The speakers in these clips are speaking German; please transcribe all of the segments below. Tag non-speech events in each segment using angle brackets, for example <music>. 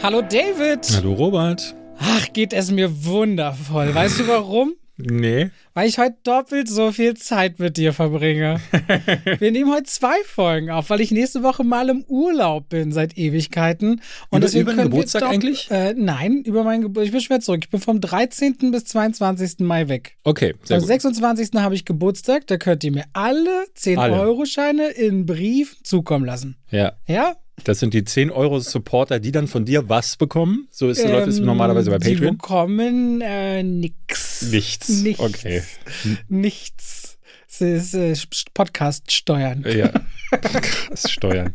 Hallo David. Hallo Robert. Ach, geht es mir wundervoll. Weißt du warum? Nee. Weil ich heute doppelt so viel Zeit mit dir verbringe. <laughs> Wir nehmen heute zwei Folgen auf, weil ich nächste Woche mal im Urlaub bin seit Ewigkeiten. Und über, deswegen über den Geburtstag doch, eigentlich? Äh, nein, über meinen Geburtstag. Ich bin schwer zurück. Ich bin vom 13. bis 22. Mai weg. Okay. Sehr Am 26. habe ich Geburtstag. Da könnt ihr mir alle 10-Euro-Scheine in Brief zukommen lassen. Ja. Ja? Das sind die 10 Euro Supporter, die dann von dir was bekommen? So ist, ähm, läuft es normalerweise bei Patreon. Die bekommen äh, nix. Nichts. Nichts. Okay. Nichts. Es ist äh, Podcast steuern. Ja. Podcast steuern.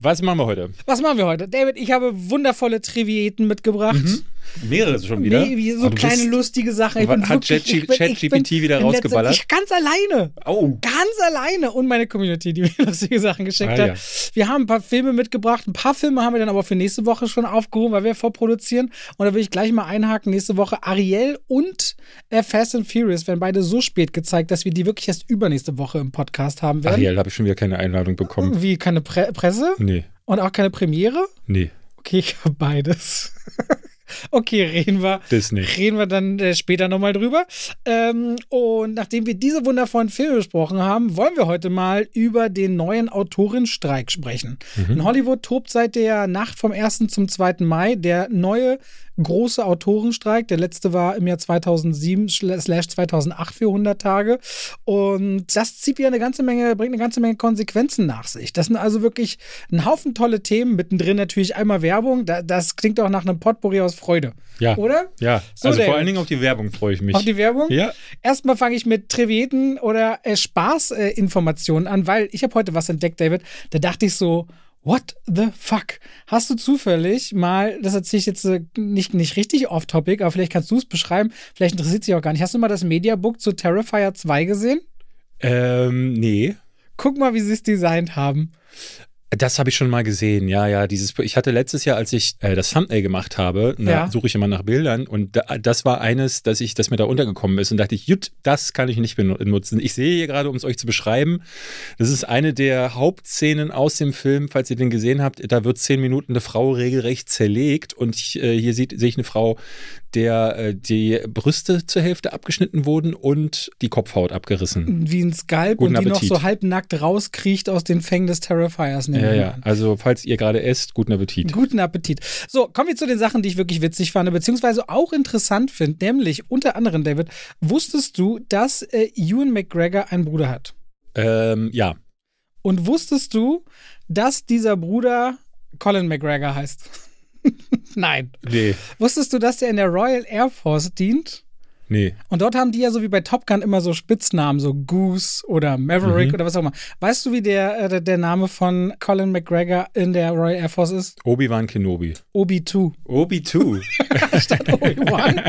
Was machen wir heute? Was machen wir heute? David, ich habe wundervolle Trivieten mitgebracht. Mhm. Mehrere schon wieder? Nee, so kleine lustige Sachen. hat ChatGPT wieder rausgeballert? Ich ganz alleine. Oh. Ganz alleine. Und meine Community, die <laughs> mir lustige Sachen geschickt ah, hat. Ja. Wir haben ein paar Filme mitgebracht. Ein paar Filme haben wir dann aber für nächste Woche schon aufgehoben, weil wir vorproduzieren. Und da will ich gleich mal einhaken. Nächste Woche Ariel und äh, Fast and Furious werden beide so spät gezeigt, dass wir die wirklich erst übernächste Woche im Podcast haben werden. Ariel habe ich schon wieder keine Einladung bekommen. Wie, keine Pre Presse? Nee. Und auch keine Premiere? Nee. Okay, ich habe beides. <laughs> Okay, reden wir, Disney. reden wir dann äh, später nochmal drüber. Ähm, und nachdem wir diese wundervollen Filme besprochen haben, wollen wir heute mal über den neuen Autorenstreik sprechen. Mhm. In Hollywood tobt seit der Nacht vom 1. zum 2. Mai der neue große Autorenstreik. Der letzte war im Jahr 2007 slash 2008 für 100 Tage. Und das zieht wieder eine ganze Menge, bringt eine ganze Menge Konsequenzen nach sich. Das sind also wirklich ein Haufen tolle Themen. Mittendrin natürlich einmal Werbung. das klingt auch nach einem Potpourri aus Freude. Ja. Oder? Ja. So, also vor allen Dingen auf die Werbung freue ich mich. Auf die Werbung? Ja. Erstmal fange ich mit Triveten oder äh, Spaßinformationen äh, an, weil ich habe heute was entdeckt, David. Da dachte ich so, What the fuck? Hast du zufällig mal, das erzähle ich jetzt äh, nicht, nicht richtig off-topic, aber vielleicht kannst du es beschreiben, vielleicht interessiert sich auch gar nicht. Hast du mal das Mediabook zu Terrifier 2 gesehen? Ähm, nee. Guck mal, wie sie es designt haben. Das habe ich schon mal gesehen, ja, ja. Dieses, ich hatte letztes Jahr, als ich äh, das Thumbnail gemacht habe, ja. suche ich immer nach Bildern und da, das war eines, dass ich, das mir da untergekommen ist und dachte ich, jut, das kann ich nicht benutzen. Ich sehe hier gerade, um es euch zu beschreiben, das ist eine der Hauptszenen aus dem Film, falls ihr den gesehen habt. Da wird zehn Minuten eine Frau regelrecht zerlegt und ich, äh, hier sehe ich eine Frau, der äh, die Brüste zur Hälfte abgeschnitten wurden und die Kopfhaut abgerissen. Wie ein Skalp Guten und die Appetit. noch so halbnackt rauskriecht aus den Fängen des Terrifiers. Ja, ja. Also, falls ihr gerade esst, guten Appetit. Guten Appetit. So, kommen wir zu den Sachen, die ich wirklich witzig fand, beziehungsweise auch interessant finde. Nämlich, unter anderem, David, wusstest du, dass äh, Ewan McGregor einen Bruder hat? Ähm, ja. Und wusstest du, dass dieser Bruder Colin McGregor heißt? <laughs> Nein. Nee. Wusstest du, dass der in der Royal Air Force dient? Nee. Und dort haben die ja so wie bei Top Gun immer so Spitznamen, so Goose oder Maverick mhm. oder was auch immer. Weißt du, wie der, äh, der Name von Colin McGregor in der Royal Air Force ist? Obi-Wan Kenobi. Obi-2. Obi-2. <laughs> <laughs> Statt Obi-Wan.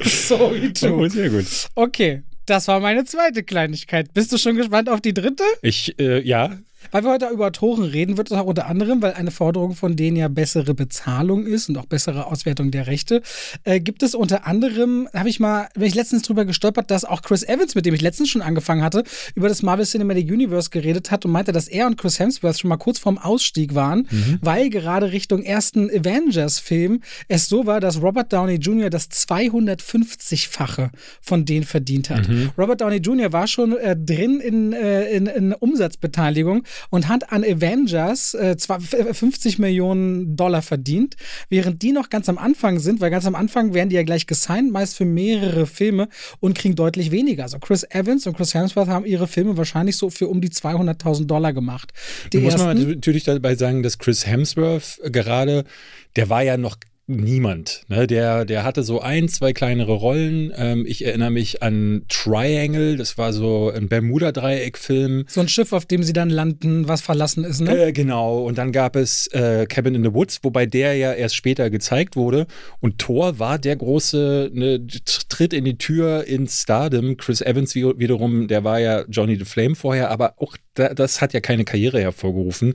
<laughs> so, Obi-2. Oh, sehr gut. Okay. Das war meine zweite Kleinigkeit. Bist du schon gespannt auf die dritte? Ich, äh, ja. Weil wir heute über Autoren reden, wird es auch unter anderem, weil eine Forderung von denen ja bessere Bezahlung ist und auch bessere Auswertung der Rechte, äh, gibt es unter anderem, habe ich mal, wenn ich letztens drüber gestolpert, dass auch Chris Evans, mit dem ich letztens schon angefangen hatte, über das Marvel Cinematic Universe geredet hat und meinte, dass er und Chris Hemsworth schon mal kurz vorm Ausstieg waren, mhm. weil gerade Richtung ersten Avengers-Film es so war, dass Robert Downey Jr. das 250-fache von denen verdient hat. Mhm. Robert Downey Jr. war schon äh, drin in, äh, in, in Umsatzbeteiligung und hat an Avengers äh, 50 Millionen Dollar verdient, während die noch ganz am Anfang sind, weil ganz am Anfang werden die ja gleich gesigned, meist für mehrere Filme und kriegen deutlich weniger. Also Chris Evans und Chris Hemsworth haben ihre Filme wahrscheinlich so für um die 200.000 Dollar gemacht. Die muss man natürlich dabei sagen, dass Chris Hemsworth gerade, der war ja noch niemand. Ne? Der, der hatte so ein, zwei kleinere Rollen. Ähm, ich erinnere mich an Triangle, das war so ein Bermuda-Dreieck-Film. So ein Schiff, auf dem sie dann landen, was verlassen ist, ne? Äh, genau. Und dann gab es äh, Cabin in the Woods, wobei der ja erst später gezeigt wurde. Und Thor war der große ne, Tritt in die Tür ins Stardom. Chris Evans wiederum, der war ja Johnny the Flame vorher, aber auch da, das hat ja keine Karriere hervorgerufen.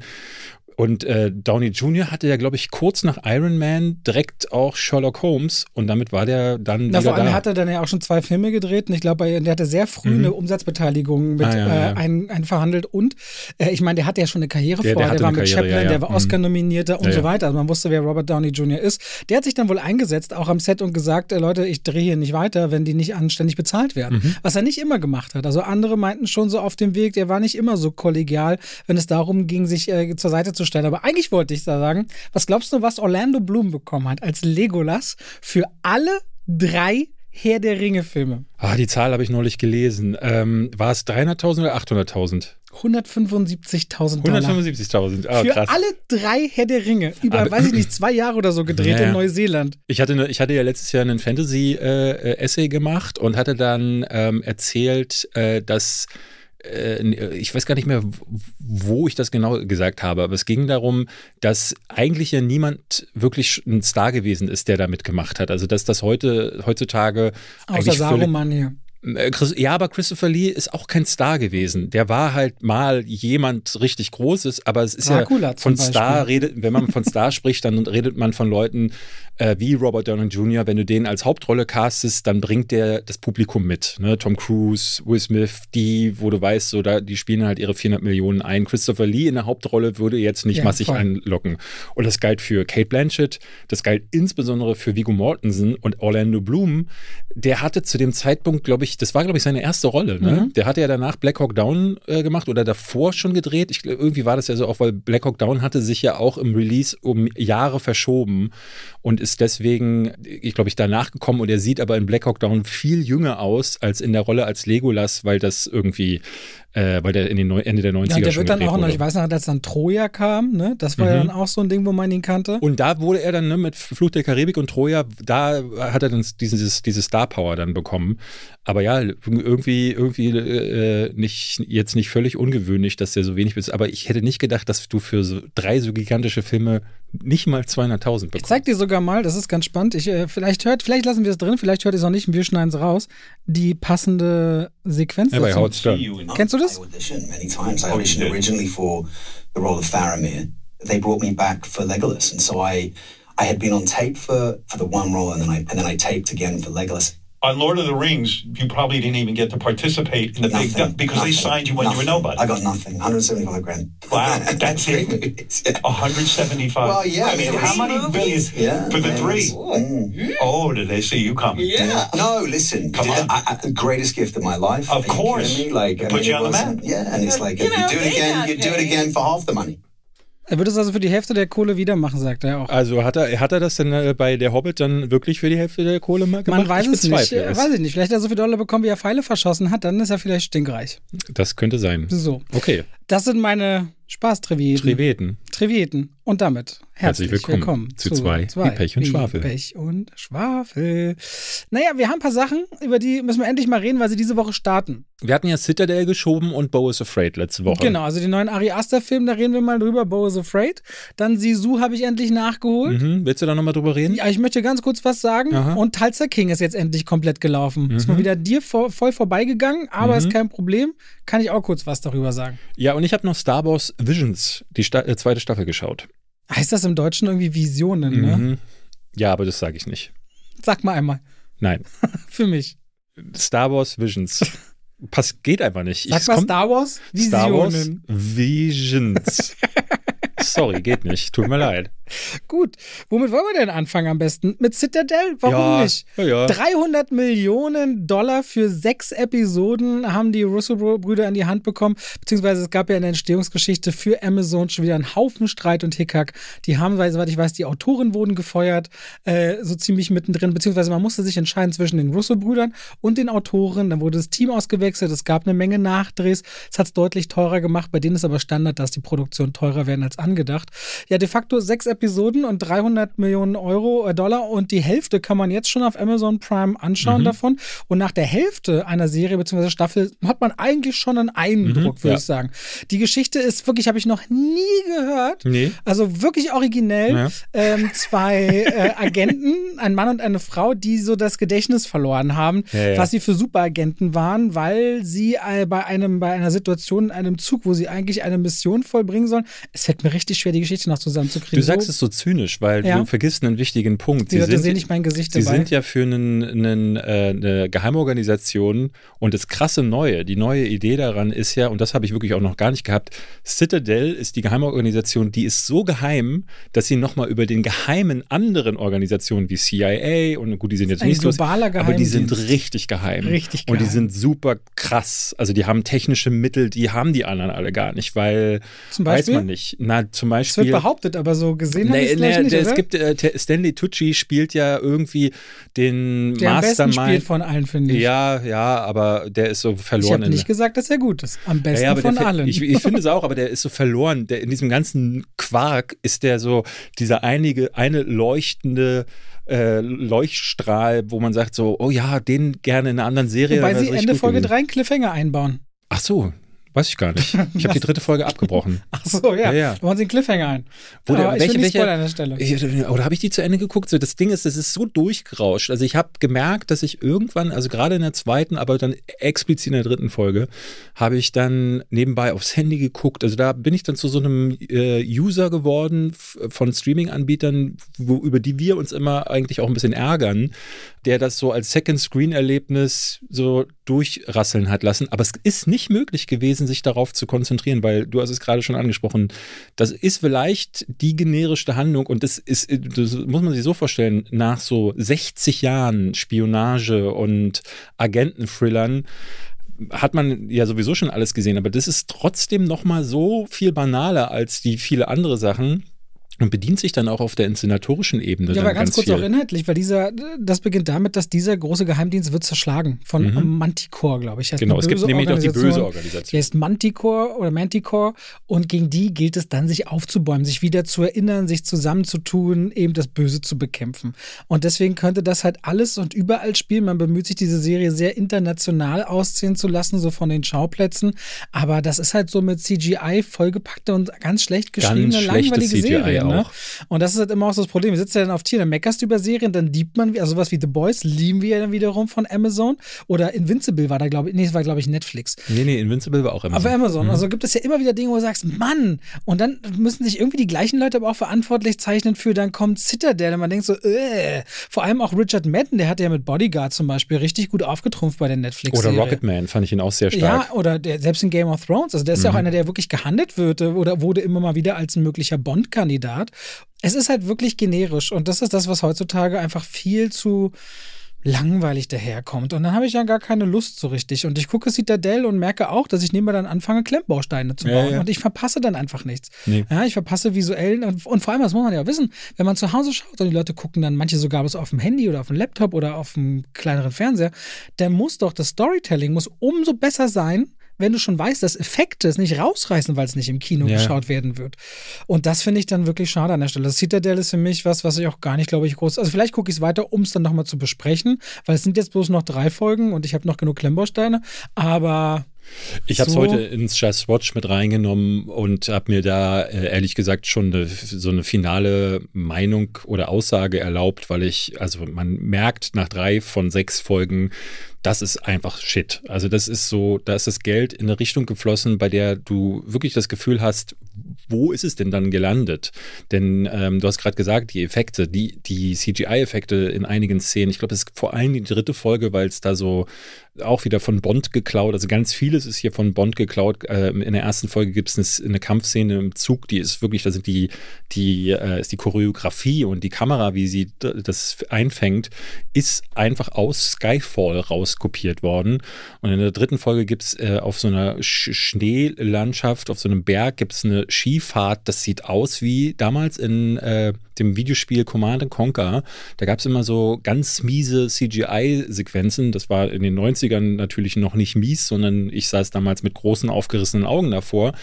Und äh, Downey Jr. hatte ja, glaube ich, kurz nach Iron Man direkt auch Sherlock Holmes und damit war der dann. Na, vor allem da. hat er dann ja auch schon zwei Filme gedreht und ich glaube, der hatte sehr früh mhm. eine Umsatzbeteiligung mit ah, ja, ja. Äh, ein, ein verhandelt und äh, ich meine, der hatte ja schon eine Karriere der, vorher, der, der war mit Karriere, Chaplin, ja, der war mhm. Oscar-nominierter und so weiter. Also man wusste, wer Robert Downey Jr. ist. Der hat sich dann wohl eingesetzt, auch am Set und gesagt, äh, Leute, ich drehe hier nicht weiter, wenn die nicht anständig bezahlt werden. Mhm. Was er nicht immer gemacht hat. Also andere meinten schon so auf dem Weg, der war nicht immer so kollegial, wenn es darum ging, sich äh, zur Seite zu stellen. Aber eigentlich wollte ich da sagen, was glaubst du, was Orlando Bloom bekommen hat als Legolas für alle drei Herr der Ringe-Filme? Ah, die Zahl habe ich neulich gelesen. Ähm, war es 300.000 oder 800.000? 175.000 Dollar. 175.000, ah, Für krass. alle drei Herr der Ringe. Über, Aber, weiß ich nicht, zwei Jahre oder so gedreht ja, in Neuseeland. Ich hatte, ne, ich hatte ja letztes Jahr einen Fantasy-Essay äh, gemacht und hatte dann ähm, erzählt, äh, dass äh, ich weiß gar nicht mehr, wo ich das genau gesagt habe, aber es ging darum, dass eigentlich ja niemand wirklich ein Star gewesen ist, der da mitgemacht hat. Also dass das heute heutzutage Außer Saruman hier. Äh, ja, aber Christopher Lee ist auch kein Star gewesen. Der war halt mal jemand richtig Großes, aber es ist Dracula ja von Star redet, wenn man von Star <laughs> spricht, dann redet man von Leuten äh, wie Robert Downey Jr. Wenn du den als Hauptrolle castest, dann bringt der das Publikum mit. Ne? Tom Cruise, Will Smith, die, wo du weißt, so da, die spielen halt ihre 400 Millionen ein. Christopher Lee in der Hauptrolle würde jetzt nicht ja, massig voll. einlocken. Und das galt für Kate Blanchett, das galt insbesondere für Viggo Mortensen und Orlando Bloom. Der hatte zu dem Zeitpunkt, glaube ich, das war, glaube ich, seine erste Rolle. Ne? Mhm. Der hatte ja danach Black Hawk Down äh, gemacht oder davor schon gedreht. Ich, irgendwie war das ja so auch, weil Black Hawk Down hatte sich ja auch im Release um Jahre verschoben und ist deswegen, ich glaube, ich danach gekommen und er sieht aber in Black Hawk Down viel jünger aus als in der Rolle als Legolas, weil das irgendwie äh, weil der in den Neu Ende der 90er ja, der wird dann auch noch, ich weiß noch, als dann Troja kam, ne? Das war mhm. ja dann auch so ein Ding, wo man ihn kannte. Und da wurde er dann ne, mit Fluch der Karibik und Troja, da hat er dann dieses, diese Star Power dann bekommen. Aber ja, irgendwie, irgendwie äh, nicht, jetzt nicht völlig ungewöhnlich, dass der so wenig ist. Aber ich hätte nicht gedacht, dass du für so drei so gigantische Filme nicht mal 200.000 bekommst. Ich zeig dir sogar mal, das ist ganz spannend. Ich, äh, vielleicht hört, vielleicht lassen wir es drin, vielleicht hört ihr es auch nicht, wir schneiden es raus. Die passende Sequenz. Ja, bei Howard Stern. Kennst du das? this? I auditioned many times. I auditioned originally for the role of Faramir. They brought me back for Legolas, and so I I had been on tape for for the one role, and then I and then I taped again for Legolas on Lord of the Rings, you probably didn't even get to participate in the nothing, big because nothing, they signed you when nothing. you were nobody. I got nothing. 175 grand. Wow, <laughs> that's it. yeah. 175. Well, yeah. I mean, how many billions yeah, for the three? Mm. Oh, did they see you coming? Yeah. No, listen. Come on. I, I, greatest gift of my life. Of course. Me? Like, put I mean, you on the map. Yeah, and it's like you, know, you do it again. You do it again for half the money. Er würde es also für die Hälfte der Kohle wieder machen, sagt er auch. Also hat er, hat er das denn äh, bei der Hobbit dann wirklich für die Hälfte der Kohle gemacht? Man weiß es nicht. Es. Weiß ich nicht. Vielleicht hat er so viele Dollar bekommen, wie er Pfeile verschossen hat, dann ist er vielleicht stinkreich. Das könnte sein. So. Okay. Das sind meine Spaß-Triveten. Triveten. Triveten. Und damit herzlich, herzlich willkommen, willkommen, zu, zu zwei, zwei wie Pech und wie Schwafel. Pech und Schwafel. Naja, wir haben ein paar Sachen, über die müssen wir endlich mal reden, weil sie diese Woche starten. Wir hatten ja Citadel geschoben und Bo is Afraid letzte Woche. Genau, also den neuen Ari Aster-Film, da reden wir mal drüber. Bo is Afraid. Dann Sisu habe ich endlich nachgeholt. Mhm. Willst du da nochmal drüber reden? Ja, ich möchte ganz kurz was sagen. Aha. Und Tulsa King ist jetzt endlich komplett gelaufen. Mhm. Ist mal wieder dir voll, voll vorbeigegangen, aber mhm. ist kein Problem. Kann ich auch kurz was darüber sagen. Ja, und ich habe noch Star Wars Visions, die Sta äh, zweite Staffel geschaut. Heißt das im Deutschen irgendwie Visionen, ne? Mhm. Ja, aber das sage ich nicht. Sag mal einmal. Nein. <laughs> Für mich. Star Wars Visions. <laughs> Pass geht einfach nicht. Sag ich, mal Star Wars Visionen. Star Wars Visions. <laughs> Sorry, geht nicht. Tut mir leid. Gut. Womit wollen wir denn anfangen am besten? Mit Citadel? Warum ja, nicht? Ja, ja. 300 Millionen Dollar für sechs Episoden haben die Russo-Brüder in die Hand bekommen. Beziehungsweise es gab ja in der Entstehungsgeschichte für Amazon schon wieder einen Haufen Streit und Hickhack. Die haben, weil, soweit ich weiß, die Autoren wurden gefeuert, äh, so ziemlich mittendrin. Beziehungsweise man musste sich entscheiden zwischen den Russo-Brüdern und den Autoren. Dann wurde das Team ausgewechselt. Es gab eine Menge Nachdrehs. Es hat es deutlich teurer gemacht. Bei denen ist aber Standard, dass die Produktionen teurer werden als angedacht. Ja, de facto sechs Episoden und 300 Millionen Euro, äh, Dollar und die Hälfte kann man jetzt schon auf Amazon Prime anschauen mhm. davon. Und nach der Hälfte einer Serie bzw. Staffel hat man eigentlich schon einen Eindruck, mhm, würde ja. ich sagen. Die Geschichte ist wirklich, habe ich noch nie gehört. Nee. Also wirklich originell. Ja. Ähm, zwei äh, <laughs> Agenten, ein Mann und eine Frau, die so das Gedächtnis verloren haben, ja, was sie für Superagenten waren, weil sie äh, bei einem, bei einer Situation in einem Zug, wo sie eigentlich eine Mission vollbringen sollen, es fällt mir richtig richtig schwer, die Geschichte noch zusammenzukriegen. Du sagst es so zynisch, weil ja. du vergisst einen wichtigen Punkt. Sie, sie sehen nicht mein Gesicht Sie dabei. sind ja für einen, einen, äh, eine Geheimorganisation und das krasse Neue, die neue Idee daran ist ja, und das habe ich wirklich auch noch gar nicht gehabt, Citadel ist die Geheimorganisation, die ist so geheim, dass sie nochmal über den geheimen anderen Organisationen wie CIA und gut, die sind jetzt nicht so, aber die sind richtig geheim. Richtig geheim. Und die sind super krass. Also die haben technische Mittel, die haben die anderen alle gar nicht, weil zum Beispiel? weiß man nicht. Na, zum Beispiel. Es wird behauptet, aber so gesehen nee, habe nee, nicht, Es gibt äh, Stanley Tucci spielt ja irgendwie den der Mastermind. Am besten spielt von allen, finde ich. Ja, ja, aber der ist so verloren. Ich habe nicht gesagt, dass er gut ist. Am besten ja, ja, von allen. Ich, ich finde es auch, aber der ist so verloren. Der, in diesem ganzen Quark ist der so dieser einige, eine leuchtende äh, Leuchtstrahl, wo man sagt so, oh ja, den gerne in einer anderen Serie. Wobei sie Ende Folge 3 einen Cliffhanger einbauen. Ach so, Weiß ich gar nicht. Ich habe die dritte Folge abgebrochen. <laughs> Ach so, ja. ja, ja. Da machen sie einen Cliffhanger ein. Wo der, Aber welche, welche, an der Stelle. Ich, oder habe ich die zu Ende geguckt? So, das Ding ist, es ist so durchgerauscht. Also ich habe gemerkt, dass ich irgendwann, also gerade in der zweiten, aber dann explizit in der dritten Folge, habe ich dann nebenbei aufs Handy geguckt. Also da bin ich dann zu so einem äh, User geworden von Streaming-Anbietern, über die wir uns immer eigentlich auch ein bisschen ärgern, der das so als Second-Screen-Erlebnis so durchrasseln hat lassen. Aber es ist nicht möglich gewesen, sich darauf zu konzentrieren, weil du hast es gerade schon angesprochen. Das ist vielleicht die generischste Handlung und das ist, das muss man sich so vorstellen, nach so 60 Jahren Spionage und Agenten-Thrillern hat man ja sowieso schon alles gesehen, aber das ist trotzdem noch mal so viel banaler als die viele andere Sachen und bedient sich dann auch auf der inszenatorischen Ebene. Ja, aber ganz, ganz kurz viel. auch inhaltlich, weil dieser, das beginnt damit, dass dieser große Geheimdienst wird zerschlagen von mhm. Manticore, glaube ich. Genau, es gibt nämlich noch die böse Organisation. Die heißt Manticore oder Manticore und gegen die gilt es dann, sich aufzubäumen, sich wieder zu erinnern, sich zusammenzutun, eben das Böse zu bekämpfen. Und deswegen könnte das halt alles und überall spielen. Man bemüht sich, diese Serie sehr international aussehen zu lassen, so von den Schauplätzen. Aber das ist halt so mit CGI vollgepackte und ganz schlecht geschriebene, ganz langweilige CGI Serie. Ne? Und das ist halt immer auch so das Problem. Wir sitzen ja dann auf Tier, dann meckerst du über Serien, dann liebt man, also sowas wie The Boys lieben wir ja dann wiederum von Amazon. Oder Invincible war da, glaube ich, nee, es war, glaube ich, Netflix. Nee, nee, Invincible war auch Amazon. Auf Amazon. Mhm. Also gibt es ja immer wieder Dinge, wo du sagst, Mann, und dann müssen sich irgendwie die gleichen Leute aber auch verantwortlich zeichnen für, dann kommt Citadel und man denkt so, äh. Vor allem auch Richard Madden, der hatte ja mit Bodyguard zum Beispiel richtig gut aufgetrumpft bei der netflix Oder Rocketman fand ich ihn auch sehr stark. Ja, oder der, selbst in Game of Thrones. Also der ist mhm. ja auch mhm. einer, der wirklich gehandelt wird oder wurde immer mal wieder als ein möglicher Bond-Kandidat hat. Es ist halt wirklich generisch und das ist das, was heutzutage einfach viel zu langweilig daherkommt. Und dann habe ich ja gar keine Lust so richtig. Und ich gucke Citadel und merke auch, dass ich nebenbei dann anfange, Klemmbausteine zu bauen. Ja, ja. Und ich verpasse dann einfach nichts. Nee. Ja, ich verpasse visuellen und, und, vor allem, das muss man ja wissen, wenn man zu Hause schaut und die Leute gucken dann, manche sogar was auf dem Handy oder auf dem Laptop oder auf dem kleineren Fernseher, dann muss doch das Storytelling muss umso besser sein, wenn du schon weißt, dass Effekte es nicht rausreißen, weil es nicht im Kino ja. geschaut werden wird. Und das finde ich dann wirklich schade an der Stelle. Das Citadel ist für mich was, was ich auch gar nicht, glaube ich, groß. Also vielleicht gucke ich es weiter, um es dann nochmal zu besprechen, weil es sind jetzt bloß noch drei Folgen und ich habe noch genug Klemmbausteine. Aber ich habe es so. heute ins Just Watch mit reingenommen und habe mir da äh, ehrlich gesagt schon eine, so eine finale Meinung oder Aussage erlaubt, weil ich, also man merkt nach drei von sechs Folgen, das ist einfach Shit. Also das ist so, da ist das Geld in eine Richtung geflossen, bei der du wirklich das Gefühl hast, wo ist es denn dann gelandet? Denn ähm, du hast gerade gesagt, die Effekte, die, die CGI-Effekte in einigen Szenen, ich glaube, das ist vor allem die dritte Folge, weil es da so auch wieder von Bond geklaut, also ganz vieles ist hier von Bond geklaut. Ähm, in der ersten Folge gibt es eine, Kampfszene im Zug, die ist wirklich, da sind die, die, äh, ist die Choreografie und die Kamera, wie sie das einfängt, ist einfach aus Skyfall rauskopiert worden. Und in der dritten Folge gibt es äh, auf so einer Sch Schneelandschaft, auf so einem Berg, gibt es eine Skifahrt, das sieht aus wie damals in äh, dem Videospiel Command Conquer. Da gab es immer so ganz miese CGI-Sequenzen. Das war in den 90ern natürlich noch nicht mies, sondern ich saß damals mit großen aufgerissenen Augen davor.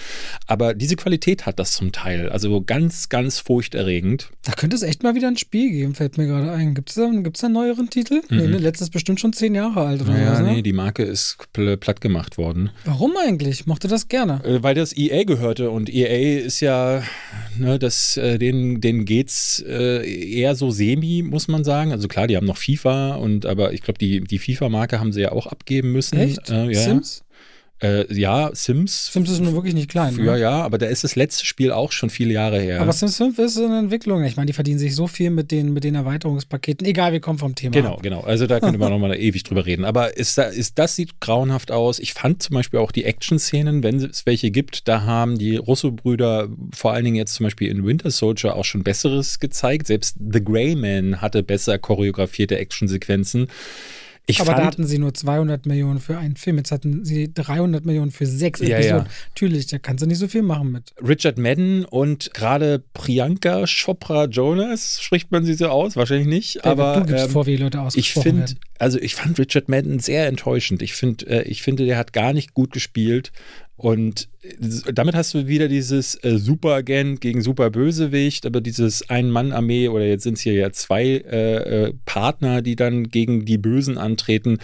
Aber diese Qualität hat das zum Teil. Also ganz, ganz furchterregend. Da könnte es echt mal wieder ein Spiel geben, fällt mir gerade ein. Gibt es da, gibt's da einen neueren Titel? Mhm. Nee, ne, letztes bestimmt schon zehn Jahre alt oder naja, was, ne? nee, die Marke ist platt gemacht worden. Warum eigentlich? Mochte das gerne? Äh, weil das EA gehörte und EA ist ja, ne, das, äh, denen, denen geht's äh, eher so semi, muss man sagen. Also klar, die haben noch FIFA und aber ich glaube, die, die FIFA-Marke haben sie ja auch abgeben müssen. Echt? Äh, ja. Sims? Äh, ja, Sims. Sims ist nur wirklich nicht klein. Ja, ne? ja, aber da ist das letzte Spiel auch schon viele Jahre her. Aber Sims 5 ist eine Entwicklung. Ich meine, die verdienen sich so viel mit den, mit den Erweiterungspaketen. Egal, wir kommen vom Thema. Genau, ab. genau. Also da könnte man <laughs> nochmal ewig drüber reden. Aber ist da, ist, das sieht grauenhaft aus. Ich fand zum Beispiel auch die Action-Szenen, wenn es welche gibt, da haben die Russo-Brüder vor allen Dingen jetzt zum Beispiel in Winter Soldier auch schon Besseres gezeigt. Selbst The Grey Man hatte besser choreografierte Action-Sequenzen. Ich aber da hatten sie nur 200 Millionen für einen Film. Jetzt hatten sie 300 Millionen für sechs ja, Episoden. Ja. Natürlich, da kannst du nicht so viel machen mit. Richard Madden und gerade Priyanka Chopra Jonas, spricht man sie so aus? Wahrscheinlich nicht. David, aber du gibst ähm, vor, wie Leute ausgesprochen Ich finde, also ich fand Richard Madden sehr enttäuschend. Ich finde, äh, ich finde, der hat gar nicht gut gespielt. Und damit hast du wieder dieses äh, Superagent gegen Superbösewicht, aber dieses Ein-Mann-Armee oder jetzt sind es hier ja zwei äh, äh, Partner, die dann gegen die Bösen antreten.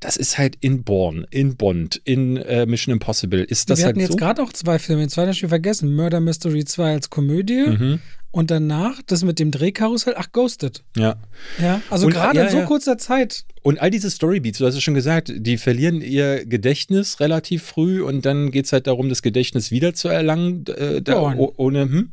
Das ist halt in Born, in Bond, in äh, Mission Impossible. Ist das Wir halt hatten jetzt so? gerade auch zwei Filme, den zweiten Spiel vergessen. Murder Mystery 2 als Komödie. Mhm. Und danach das mit dem Drehkarussell, ach, Ghosted. Ja. Ja, also gerade ja, in so ja. kurzer Zeit. Und all diese Storybeats, du hast es schon gesagt, die verlieren ihr Gedächtnis relativ früh und dann geht es halt darum, das Gedächtnis wiederzuerlangen. Äh, da, ohne, hm?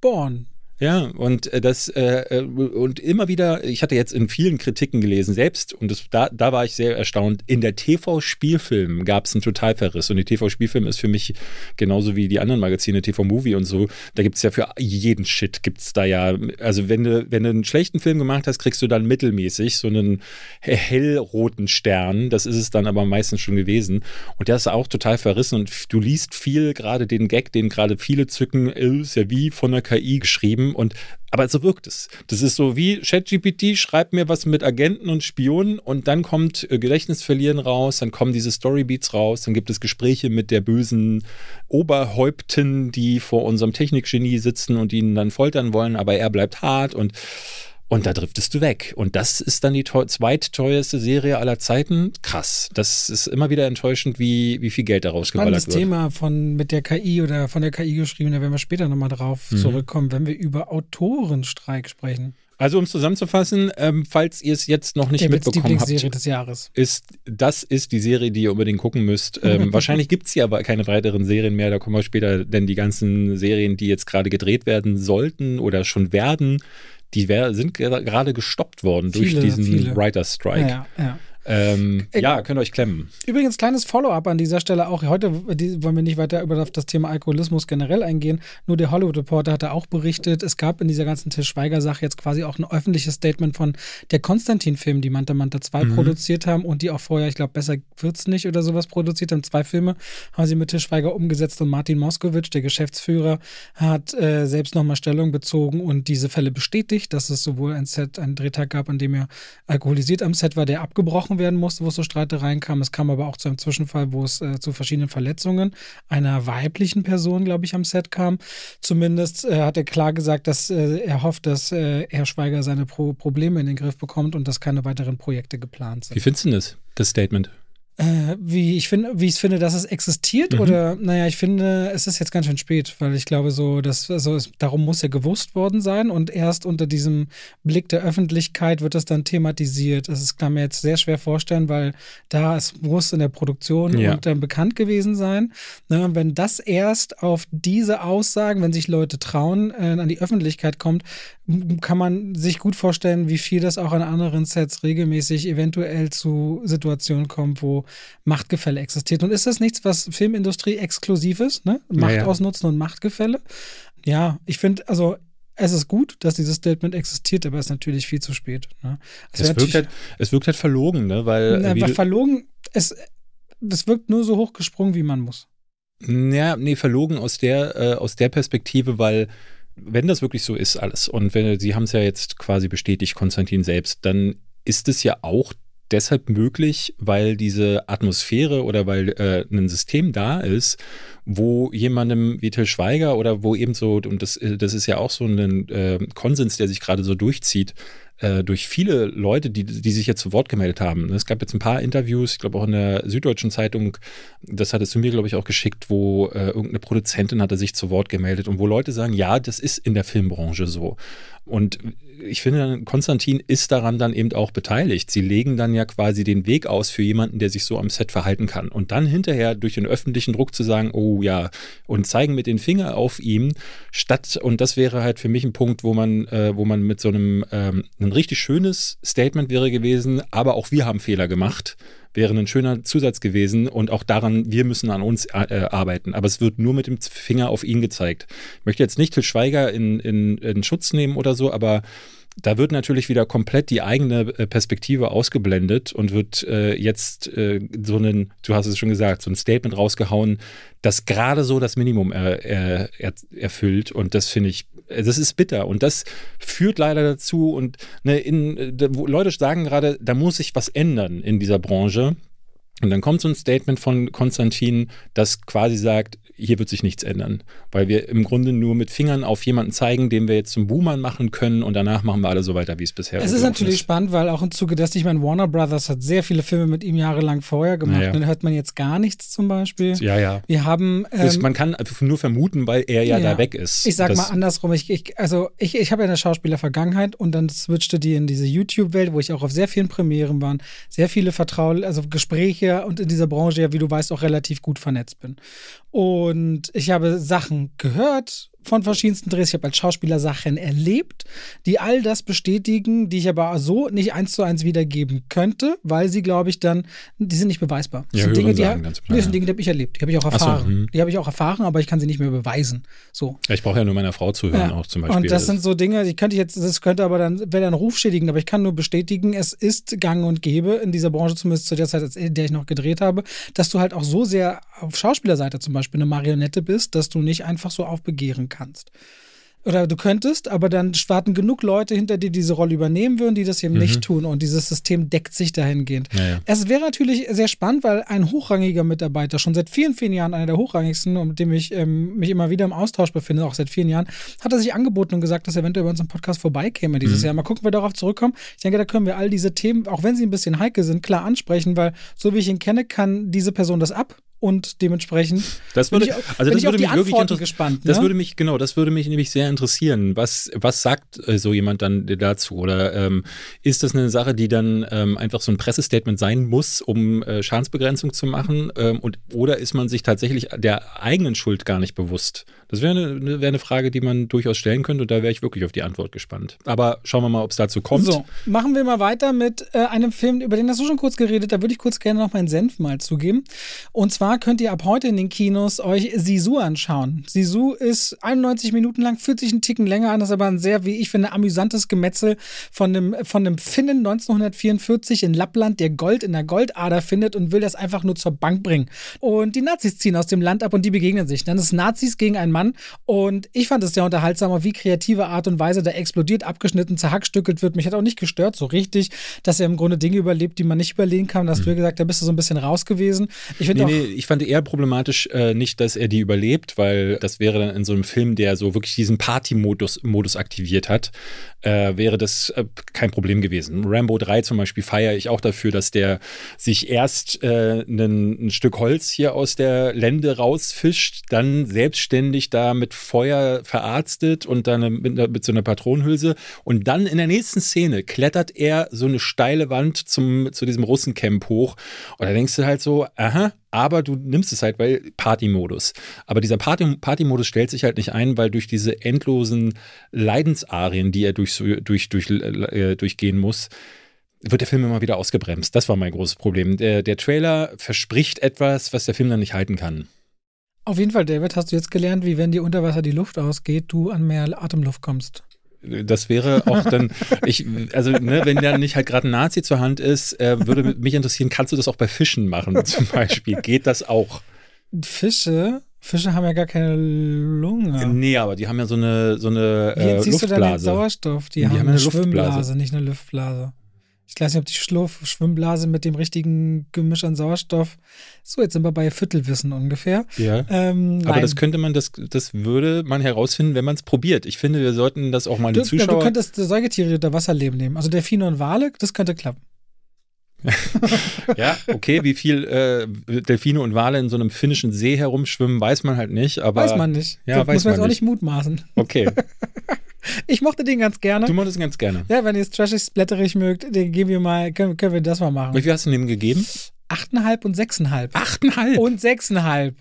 Born. Ja, und äh, das äh, äh, und immer wieder, ich hatte jetzt in vielen Kritiken gelesen, selbst, und das, da, da war ich sehr erstaunt, in der TV-Spielfilm gab es einen Totalverriss. Und die TV-Spielfilm ist für mich genauso wie die anderen Magazine, TV-Movie und so, da gibt es ja für jeden Shit, gibt es da ja, also wenn du, wenn du einen schlechten Film gemacht hast, kriegst du dann mittelmäßig so einen hellroten Stern. Das ist es dann aber meistens schon gewesen. Und der ist auch total verrissen und du liest viel, gerade den Gag, den gerade viele zücken, ist ja wie von der KI geschrieben geschrieben und aber so wirkt es. Das ist so wie ChatGPT schreibt mir was mit Agenten und Spionen und dann kommt äh, Gedächtnisverlieren raus, dann kommen diese Storybeats raus, dann gibt es Gespräche mit der bösen Oberhäuptin, die vor unserem Technikgenie sitzen und ihn dann foltern wollen, aber er bleibt hart und und da driftest du weg. Und das ist dann die zweitteuerste Serie aller Zeiten. Krass. Das ist immer wieder enttäuschend, wie, wie viel Geld daraus geballert wird. Das Thema von mit der KI oder von der KI geschrieben, da werden wir später nochmal drauf mhm. zurückkommen, wenn wir über Autorenstreik sprechen. Also um es zusammenzufassen, ähm, falls ihr es jetzt noch nicht der mitbekommen habt, des Jahres. ist das ist die Serie, die ihr unbedingt gucken müsst. <laughs> Ähm, wahrscheinlich gibt es hier aber keine weiteren Serien mehr, da kommen wir später, denn die ganzen Serien, die jetzt gerade gedreht werden sollten oder schon werden, die wär, sind gerade gestoppt worden viele, durch diesen viele. Writer's Strike. Ja, ja. Ähm, äh, ja, könnt ihr euch klemmen. Übrigens, kleines Follow-up an dieser Stelle auch. Heute wollen wir nicht weiter über das Thema Alkoholismus generell eingehen. Nur der Hollywood Reporter hatte auch berichtet, es gab in dieser ganzen Til Schweiger-Sache jetzt quasi auch ein öffentliches Statement von der Konstantin-Film, die Manta Manta 2 mhm. produziert haben und die auch vorher, ich glaube, besser wird's nicht oder sowas produziert haben. Zwei Filme haben sie mit Til Schweiger umgesetzt und Martin Moskowitsch, der Geschäftsführer, hat äh, selbst nochmal Stellung bezogen und diese Fälle bestätigt, dass es sowohl ein Set, einen Drehtag gab, an dem er alkoholisiert am Set war, der abgebrochen besprochen werden musste, wo es so Streitereien kam. Es kam aber auch zu einem Zwischenfall, wo es äh, zu verschiedenen Verletzungen einer weiblichen Person, glaube ich, am Set kam. Zumindest äh, hat er klar gesagt, dass äh, er hofft, dass äh, Herr Schweiger seine Pro Probleme in den Griff bekommt und dass keine weiteren Projekte geplant sind. Wie findest du das, das Statement? Äh, wie ich finde, wie ich finde, dass es existiert mhm. oder naja, ich finde, es ist jetzt ganz schön spät, weil ich glaube so, dass also es, darum muss ja gewusst worden sein und erst unter diesem Blick der Öffentlichkeit wird das dann thematisiert. Das kann mir jetzt sehr schwer vorstellen, weil da es muss in der Produktion ja. und dann bekannt gewesen sein. Ne, wenn das erst auf diese Aussagen, wenn sich Leute trauen, äh, an die Öffentlichkeit kommt, kann man sich gut vorstellen, wie viel das auch an anderen Sets regelmäßig eventuell zu Situationen kommt, wo Machtgefälle existiert. Und ist das nichts, was Filmindustrie exklusiv ist? Ne? Macht ja, ausnutzen und Machtgefälle? Ja, ich finde, also es ist gut, dass dieses Statement existiert, aber es ist natürlich viel zu spät. Ne? Es, es, wirkt halt, es wirkt halt verlogen, ne? Weil, na, verlogen, es, es wirkt nur so hochgesprungen, wie man muss. Ja, nee, verlogen aus der, äh, aus der Perspektive, weil wenn das wirklich so ist alles und wenn Sie haben es ja jetzt quasi bestätigt, Konstantin selbst, dann ist es ja auch deshalb möglich, weil diese Atmosphäre oder weil äh, ein System da ist, wo jemandem wie Till Schweiger oder wo eben so, und das, äh, das ist ja auch so ein äh, Konsens, der sich gerade so durchzieht, äh, durch viele Leute, die, die sich jetzt zu Wort gemeldet haben. Es gab jetzt ein paar Interviews, ich glaube auch in der Süddeutschen Zeitung, das hattest du mir, glaube ich, auch geschickt, wo äh, irgendeine Produzentin hatte sich zu Wort gemeldet und wo Leute sagen, ja, das ist in der Filmbranche so. Und ich finde, Konstantin ist daran dann eben auch beteiligt. Sie legen dann ja quasi den Weg aus für jemanden, der sich so am Set verhalten kann. Und dann hinterher durch den öffentlichen Druck zu sagen, oh ja, und zeigen mit den Finger auf ihm, statt, und das wäre halt für mich ein Punkt, wo man, äh, wo man mit so einem, ähm, ein richtig schönes Statement wäre gewesen, aber auch wir haben Fehler gemacht wäre ein schöner Zusatz gewesen und auch daran, wir müssen an uns äh, arbeiten. Aber es wird nur mit dem Finger auf ihn gezeigt. Ich möchte jetzt nicht Til Schweiger in, in, in Schutz nehmen oder so, aber da wird natürlich wieder komplett die eigene äh, Perspektive ausgeblendet und wird äh, jetzt äh, so ein, du hast es schon gesagt, so ein Statement rausgehauen, das gerade so das Minimum er, er, erfüllt. Und das finde ich, das ist bitter. Und das führt leider dazu. Und ne, in, äh, Leute sagen gerade, da muss sich was ändern in dieser Branche. Und dann kommt so ein Statement von Konstantin, das quasi sagt, hier wird sich nichts ändern, weil wir im Grunde nur mit Fingern auf jemanden zeigen, den wir jetzt zum Boomer machen können und danach machen wir alle so weiter, wie es bisher ist. Es ist natürlich spannend, weil auch im Zuge dessen, ich meine, Warner Brothers hat sehr viele Filme mit ihm jahrelang vorher gemacht. Ja, Dann hört man jetzt gar nichts zum Beispiel. Ja, ja. Wir haben. Ähm, man kann nur vermuten, weil er ja, ja da weg ist. Ich sag mal andersrum. Ich, ich, also ich, ich habe ja eine Schauspieler-Vergangenheit und dann switchte die in diese YouTube-Welt, wo ich auch auf sehr vielen Premieren war, sehr viele Vertrauen, also Gespräche und in dieser Branche ja, wie du weißt, auch relativ gut vernetzt bin. Und ich habe Sachen gehört von verschiedensten Drehs. Ich habe als Schauspieler Sachen erlebt, die all das bestätigen, die ich aber so nicht eins zu eins wiedergeben könnte, weil sie, glaube ich, dann, die sind nicht beweisbar. Das ja, sind Dinge, die, sagen, ganz klar, sind Dinge, die habe ich erlebt, die habe ich auch erfahren. So, hm. die habe ich auch erfahren, aber ich kann sie nicht mehr beweisen. So. Ja, ich brauche ja nur meiner Frau zuhören, ja. auch zum Beispiel. Und das sind so Dinge, die könnte ich jetzt, das könnte aber dann, wäre dann rufschädigend, aber ich kann nur bestätigen, es ist gang und gäbe in dieser Branche, zumindest zu der Zeit, in der ich noch gedreht habe, dass du halt auch so sehr auf Schauspielerseite zum Beispiel eine Marionette bist, dass du nicht einfach so aufbegehren kannst. Oder du könntest, aber dann warten genug Leute hinter dir, die diese Rolle übernehmen würden, die das eben mhm. nicht tun. Und dieses System deckt sich dahingehend. Ja, ja. Es wäre natürlich sehr spannend, weil ein hochrangiger Mitarbeiter, schon seit vielen, vielen Jahren, einer der hochrangigsten, mit dem ich ähm, mich immer wieder im Austausch befinde, auch seit vielen Jahren, hat er sich angeboten und gesagt, dass er eventuell bei uns im Podcast vorbeikäme dieses mhm. Jahr. Mal gucken, wir darauf zurückkommen. Ich denke, da können wir all diese Themen, auch wenn sie ein bisschen heikel sind, klar ansprechen, weil so wie ich ihn kenne, kann diese Person das ab und dementsprechend das würde, bin ich, also das würde mich wirklich gespannt. Das ne? würde mich genau, das würde mich nämlich sehr interessieren. Was was sagt äh, so jemand dann dazu oder ähm, ist das eine Sache, die dann ähm, einfach so ein Pressestatement sein muss, um äh, Schadensbegrenzung zu machen ähm, und oder ist man sich tatsächlich der eigenen Schuld gar nicht bewusst? Das wäre eine, wär eine Frage, die man durchaus stellen könnte und da wäre ich wirklich auf die Antwort gespannt. Aber schauen wir mal, ob es dazu kommt. So, machen wir mal weiter mit äh, einem Film, über den hast du schon kurz geredet, da würde ich kurz gerne noch meinen Senf mal zugeben. Und zwar könnt ihr ab heute in den Kinos euch Sisu anschauen. Sisu ist 91 Minuten lang, fühlt sich einen Ticken länger an, das ist aber ein sehr, wie ich finde, amüsantes Gemetzel von einem, von einem Finnen 1944 in Lappland, der Gold in der Goldader findet und will das einfach nur zur Bank bringen. Und die Nazis ziehen aus dem Land ab und die begegnen sich. Dann ist Nazis gegen einen Mann. Und ich fand es sehr unterhaltsam, wie kreative Art und Weise da explodiert, abgeschnitten, zerhackstückelt wird. Mich hat auch nicht gestört, so richtig, dass er im Grunde Dinge überlebt, die man nicht überleben kann. Da hast mhm. du gesagt, da bist du so ein bisschen raus gewesen. Ich, nee, nee, ich fand eher problematisch äh, nicht, dass er die überlebt, weil das wäre dann in so einem Film, der so wirklich diesen Party-Modus Modus aktiviert hat, äh, wäre das äh, kein Problem gewesen. Rambo 3 zum Beispiel feiere ich auch dafür, dass der sich erst äh, ein Stück Holz hier aus der Lände rausfischt, dann selbstständig da mit Feuer verarztet und dann mit, mit, so einer Patronenhülse. Und dann in der nächsten Szene klettert er so eine steile Wand zum, zu diesem Russencamp hoch. Und da denkst du halt so, aha, aber du nimmst es halt, weil Party-Modus. Aber dieser Party-Modus Party stellt sich halt nicht ein, weil durch diese endlosen Leidensarien, die er durch, durch, durch, äh, durchgehen muss, wird der Film immer wieder ausgebremst. Das war mein großes Problem. Der, der Trailer verspricht etwas, was der Film dann nicht halten kann. Auf jeden Fall, David, hast du jetzt gelernt, wie wenn dir unter Wasser die Luft ausgeht, du an mehr Atemluft kommst. Das wäre auch dann, <laughs> ich, also ne, wenn da nicht halt gerade ein Nazi zur Hand ist, äh, würde mich interessieren, kannst du das auch bei Fischen machen <laughs> zum Beispiel? Geht das auch? Fische? Fische haben ja gar keine Lunge. Nee, aber die haben ja so eine, so eine Wie äh, Luftblase. du dann den Sauerstoff? Die, die haben, haben, eine, eine Schwimmblase, nicht eine Luftblase. Ich weiß nicht, ob die Schlurf Schwimmblase mit dem richtigen Gemisch an Sauerstoff. So, jetzt sind wir bei Viertelwissen ungefähr. Ja. Ähm, aber das könnte man, das, das würde man herausfinden, wenn man es probiert. Ich finde, wir sollten das auch mal du, die Zuschauer. Du könntest Säugetiere, die unter Wasser leben, nehmen. Also Delfine und Wale, das könnte klappen. <laughs> ja, okay, wie viel äh, Delfine und Wale in so einem finnischen See herumschwimmen, weiß man halt nicht. Aber weiß man nicht. Ja, das weiß muss man jetzt auch nicht mutmaßen. Okay. <laughs> Ich mochte den ganz gerne. Du mochtest ihn ganz gerne. Ja, wenn ihr es trashig splatterig mögt, den geben wir mal, können, können wir das mal machen. Wie viel hast du dem gegeben? Achteinhalb und sechseinhalb. Achteinhalb? Und sechseinhalb.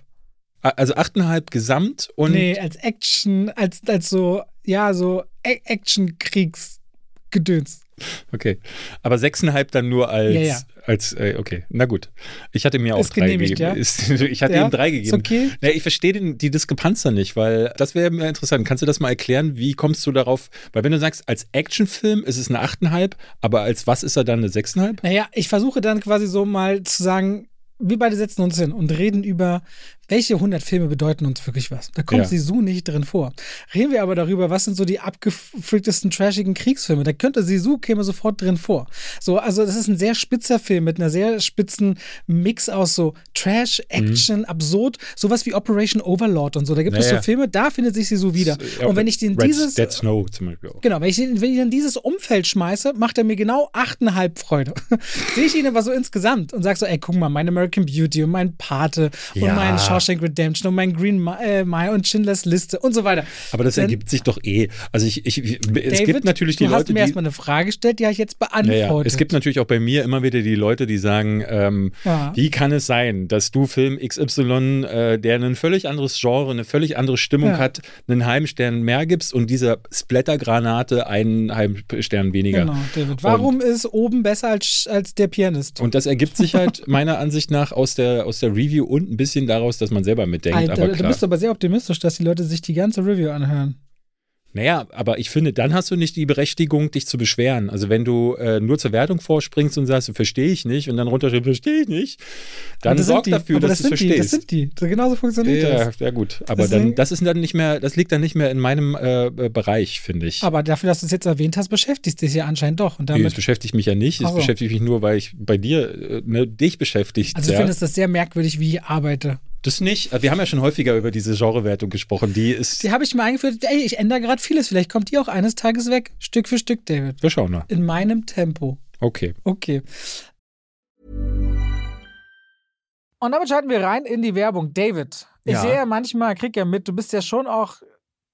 Also achteinhalb gesamt und. Nee, als Action, als, als so, ja, so Action-Kriegsgedöns. Okay. Aber sechseinhalb dann nur als, ja, ja. als äh, okay, na gut. Ich hatte mir auch ist drei gegeben. Ja? <laughs> ich hatte ihm drei gegeben. Okay. Ja, ich verstehe die Diskrepanz da nicht, weil das wäre mir interessant. Kannst du das mal erklären? Wie kommst du darauf? Weil wenn du sagst, als Actionfilm ist es eine achteinhalb, aber als was ist er dann eine sechseinhalb? Naja, ich versuche dann quasi so mal zu sagen, wir beide setzen uns hin und reden über, welche 100 Filme bedeuten uns wirklich was. Da kommt ja. Sisu nicht drin vor. Reden wir aber darüber, was sind so die abgefreaktesten, trashigen Kriegsfilme. Da könnte Sisu käme sofort drin vor. So, also das ist ein sehr spitzer Film mit einer sehr spitzen Mix aus so Trash, Action, mhm. absurd, sowas wie Operation Overlord und so. Da gibt naja. es so Filme, da findet sich Sisu wieder. Ja, und wenn ich den dieses Dead Snow zum Beispiel auch. Genau, wenn ich, wenn ich in dieses Umfeld schmeiße, macht er mir genau 8,5 Freude. <laughs> Sehe ich ihn aber so insgesamt und sage so, ey, guck mal, mein American Beauty und mein Pate ja. und mein Shawshank Redemption und mein Green Mile äh, und Schindlers Liste und so weiter. Aber das Dann, ergibt sich doch eh. Also ich, ich es David, gibt natürlich die du Leute, hast mir erstmal eine Frage gestellt, die habe ich jetzt beantwortet. Ja, ja. Es gibt natürlich auch bei mir immer wieder die Leute, die sagen, ähm, ja. wie kann es sein, dass du Film XY, äh, der ein völlig anderes Genre, eine völlig andere Stimmung hat, einen halben Stern mehr gibst und dieser Splattergranate einen halben Stern weniger. Genau, David. Warum und, ist oben besser als, als der Pianist? Und das ergibt sich halt <laughs> meiner Ansicht nach aus der, aus der Review und ein bisschen daraus, dass man selber mitdenkt. Alter, aber klar. Du bist aber sehr optimistisch, dass die Leute sich die ganze Review anhören. Naja, aber ich finde, dann hast du nicht die Berechtigung, dich zu beschweren. Also wenn du äh, nur zur Wertung vorspringst und sagst, verstehe ich nicht und dann runterschreibst, verstehe ich nicht, dann sorg dafür, dass das du verstehst. Die, das sind die. Genauso funktioniert ja, das. Ja, gut. Aber Deswegen, dann, das ist dann nicht mehr, das liegt dann nicht mehr in meinem äh, äh Bereich, finde ich. Aber dafür, dass du es jetzt erwähnt hast, beschäftigt dich ja anscheinend doch. Und damit nee, es beschäftigt mich ja nicht. Es beschäftigt mich nur, weil ich bei dir, äh, ne, dich beschäftigt. Also du ja. findest das sehr merkwürdig, wie ich arbeite. Das nicht. Wir haben ja schon häufiger über diese Genrewertung gesprochen. Die ist. Die habe ich mal eingeführt. Ey, ich ändere gerade vieles. Vielleicht kommt die auch eines Tages weg. Stück für Stück, David. Wir schauen mal. In meinem Tempo. Okay. Okay. Und damit schalten wir rein in die Werbung. David, ich ja. sehe ja manchmal, krieg ja mit, du bist ja schon auch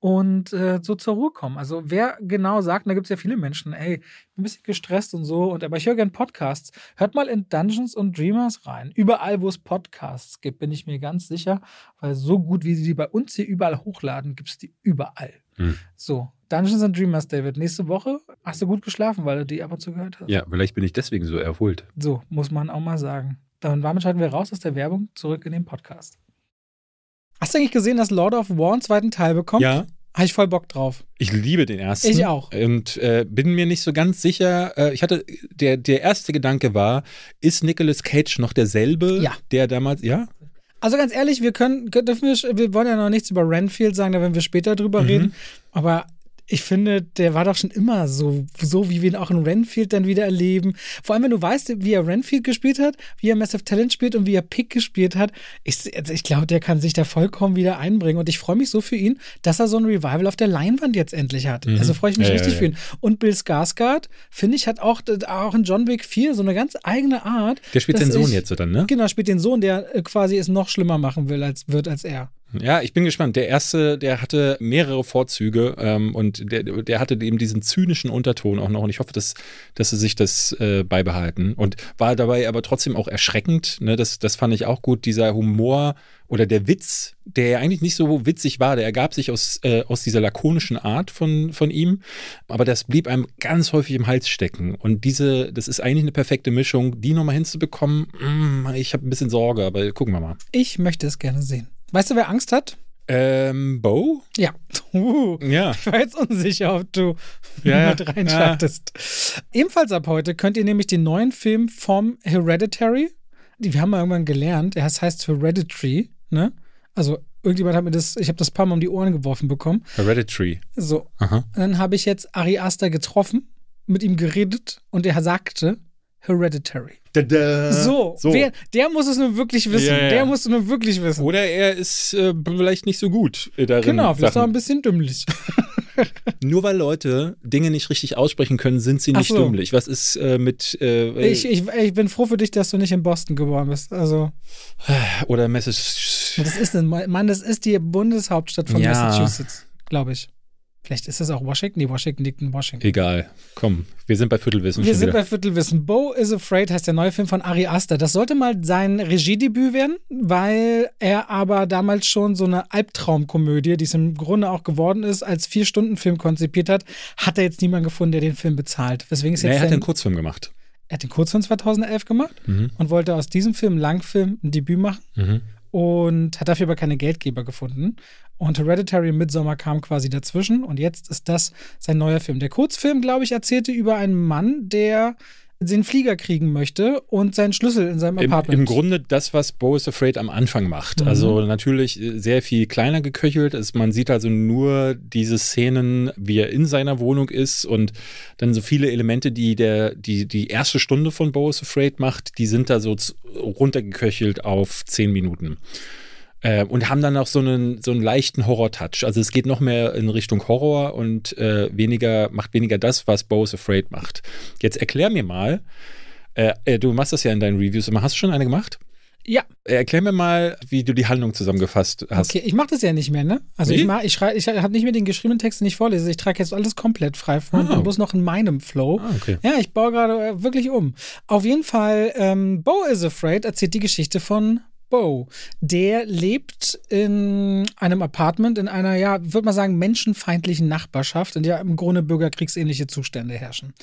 und äh, so zur Ruhe kommen. Also wer genau sagt, da gibt es ja viele Menschen, ey, ein bisschen gestresst und so, und aber ich höre gerne Podcasts. Hört mal in Dungeons and Dreamers rein. Überall, wo es Podcasts gibt, bin ich mir ganz sicher, weil so gut, wie sie die bei uns hier überall hochladen, gibt es die überall. Hm. So, Dungeons and Dreamers, David. Nächste Woche hast du gut geschlafen, weil du die ab und zu gehört hast. Ja, vielleicht bin ich deswegen so erholt. So, muss man auch mal sagen. Dann damit schalten wir raus aus der Werbung zurück in den Podcast. Hast du eigentlich gesehen, dass Lord of War einen zweiten Teil bekommt? Ja. Habe ich voll Bock drauf. Ich liebe den ersten. Ich auch. Und äh, bin mir nicht so ganz sicher. Äh, ich hatte, der, der erste Gedanke war, ist Nicolas Cage noch derselbe, ja. der damals, ja? Also ganz ehrlich, wir können, dürfen wir, wir wollen ja noch nichts über Renfield sagen, da werden wir später drüber mhm. reden. Aber ich finde, der war doch schon immer so, so wie wir ihn auch in Renfield dann wieder erleben. Vor allem, wenn du weißt, wie er Renfield gespielt hat, wie er Massive Talent spielt und wie er Pick gespielt hat. Ich, also ich glaube, der kann sich da vollkommen wieder einbringen. Und ich freue mich so für ihn, dass er so ein Revival auf der Leinwand jetzt endlich hat. Mhm. Also freue ich mich ja, richtig ja, ja. für ihn. Und Bill Skarsgård, finde ich, hat auch, auch in John Wick 4 so eine ganz eigene Art. Der spielt den Sohn ich, jetzt so dann, ne? Genau, spielt den Sohn, der äh, quasi es noch schlimmer machen will, als wird als er. Ja, ich bin gespannt. Der erste, der hatte mehrere Vorzüge ähm, und der, der hatte eben diesen zynischen Unterton auch noch. Und ich hoffe, dass, dass sie sich das äh, beibehalten. Und war dabei aber trotzdem auch erschreckend. Ne? Das, das fand ich auch gut. Dieser Humor oder der Witz, der eigentlich nicht so witzig war, der ergab sich aus, äh, aus dieser lakonischen Art von, von ihm. Aber das blieb einem ganz häufig im Hals stecken. Und diese, das ist eigentlich eine perfekte Mischung. Die nochmal hinzubekommen, mm, ich habe ein bisschen Sorge, aber gucken wir mal. Ich möchte es gerne sehen. Weißt du, wer Angst hat? Ähm, Bo? Ja. Uh, ja. Ich war jetzt unsicher, ob du ja, mit reinschaltest. Ja. Ebenfalls ab heute könnt ihr nämlich den neuen Film vom Hereditary, wir haben mal irgendwann gelernt, er heißt Hereditary, ne? Also irgendjemand hat mir das, ich habe das paar Mal um die Ohren geworfen bekommen. Hereditary. So. Aha. Und dann habe ich jetzt Ari Aster getroffen, mit ihm geredet und er sagte Hereditary. Da, da. So, so. Wer, der muss es nun wirklich wissen. Ja, ja. Der muss es nun wirklich wissen. Oder er ist äh, vielleicht nicht so gut darin. Genau, vielleicht auch ein bisschen dümmlich. <laughs> Nur weil Leute Dinge nicht richtig aussprechen können, sind sie nicht so. dümmlich. Was ist äh, mit. Äh, ich, ich, ich bin froh für dich, dass du nicht in Boston geboren bist. Also. Oder Massachusetts. Das ist, Mann, das ist die Bundeshauptstadt von ja. Massachusetts, glaube ich. Vielleicht ist das auch Washington? Nee, Washington liegt in Washington. Egal. Komm, wir sind bei Viertelwissen. Wir sind wieder. bei Viertelwissen. Bo is Afraid heißt der neue Film von Ari Aster. Das sollte mal sein Regiedebüt werden, weil er aber damals schon so eine Albtraumkomödie, die es im Grunde auch geworden ist, als Vier-Stunden-Film konzipiert hat, hat er jetzt niemanden gefunden, der den Film bezahlt. Weswegen ist jetzt nee, er hat einen Kurzfilm gemacht. Er hat den Kurzfilm 2011 gemacht mhm. und wollte aus diesem Film Langfilm ein Debüt machen. Mhm und hat dafür aber keine Geldgeber gefunden. Und Hereditary im Midsommar kam quasi dazwischen und jetzt ist das sein neuer Film. Der Kurzfilm, glaube ich, erzählte über einen Mann, der den Flieger kriegen möchte und seinen Schlüssel in seinem Apartment. Im, im Grunde das, was Bo is Afraid am Anfang macht. Mhm. Also natürlich sehr viel kleiner geköchelt. Es, man sieht also nur diese Szenen, wie er in seiner Wohnung ist und dann so viele Elemente, die der, die, die erste Stunde von Bo is Afraid macht, die sind da so runtergeköchelt auf zehn Minuten. Äh, und haben dann auch so einen, so einen leichten Horror-Touch. Also es geht noch mehr in Richtung Horror und äh, weniger, macht weniger das, was Bo's Afraid macht. Jetzt erklär mir mal, äh, äh, du machst das ja in deinen Reviews immer. Hast du schon eine gemacht? Ja. Erklär mir mal, wie du die Handlung zusammengefasst hast. Okay, ich mache das ja nicht mehr, ne? Also Wie? ich mach, ich, ich habe nicht mehr den geschriebenen Text, den ich vorlese. Ich trage jetzt alles komplett frei vor ah. und muss noch in meinem Flow. Ah, okay. Ja, ich baue gerade äh, wirklich um. Auf jeden Fall, ähm, Bo is Afraid erzählt die Geschichte von Bo, der lebt in einem Apartment in einer, ja, würde man sagen, menschenfeindlichen Nachbarschaft, in der im Grunde bürgerkriegsähnliche Zustände herrschen.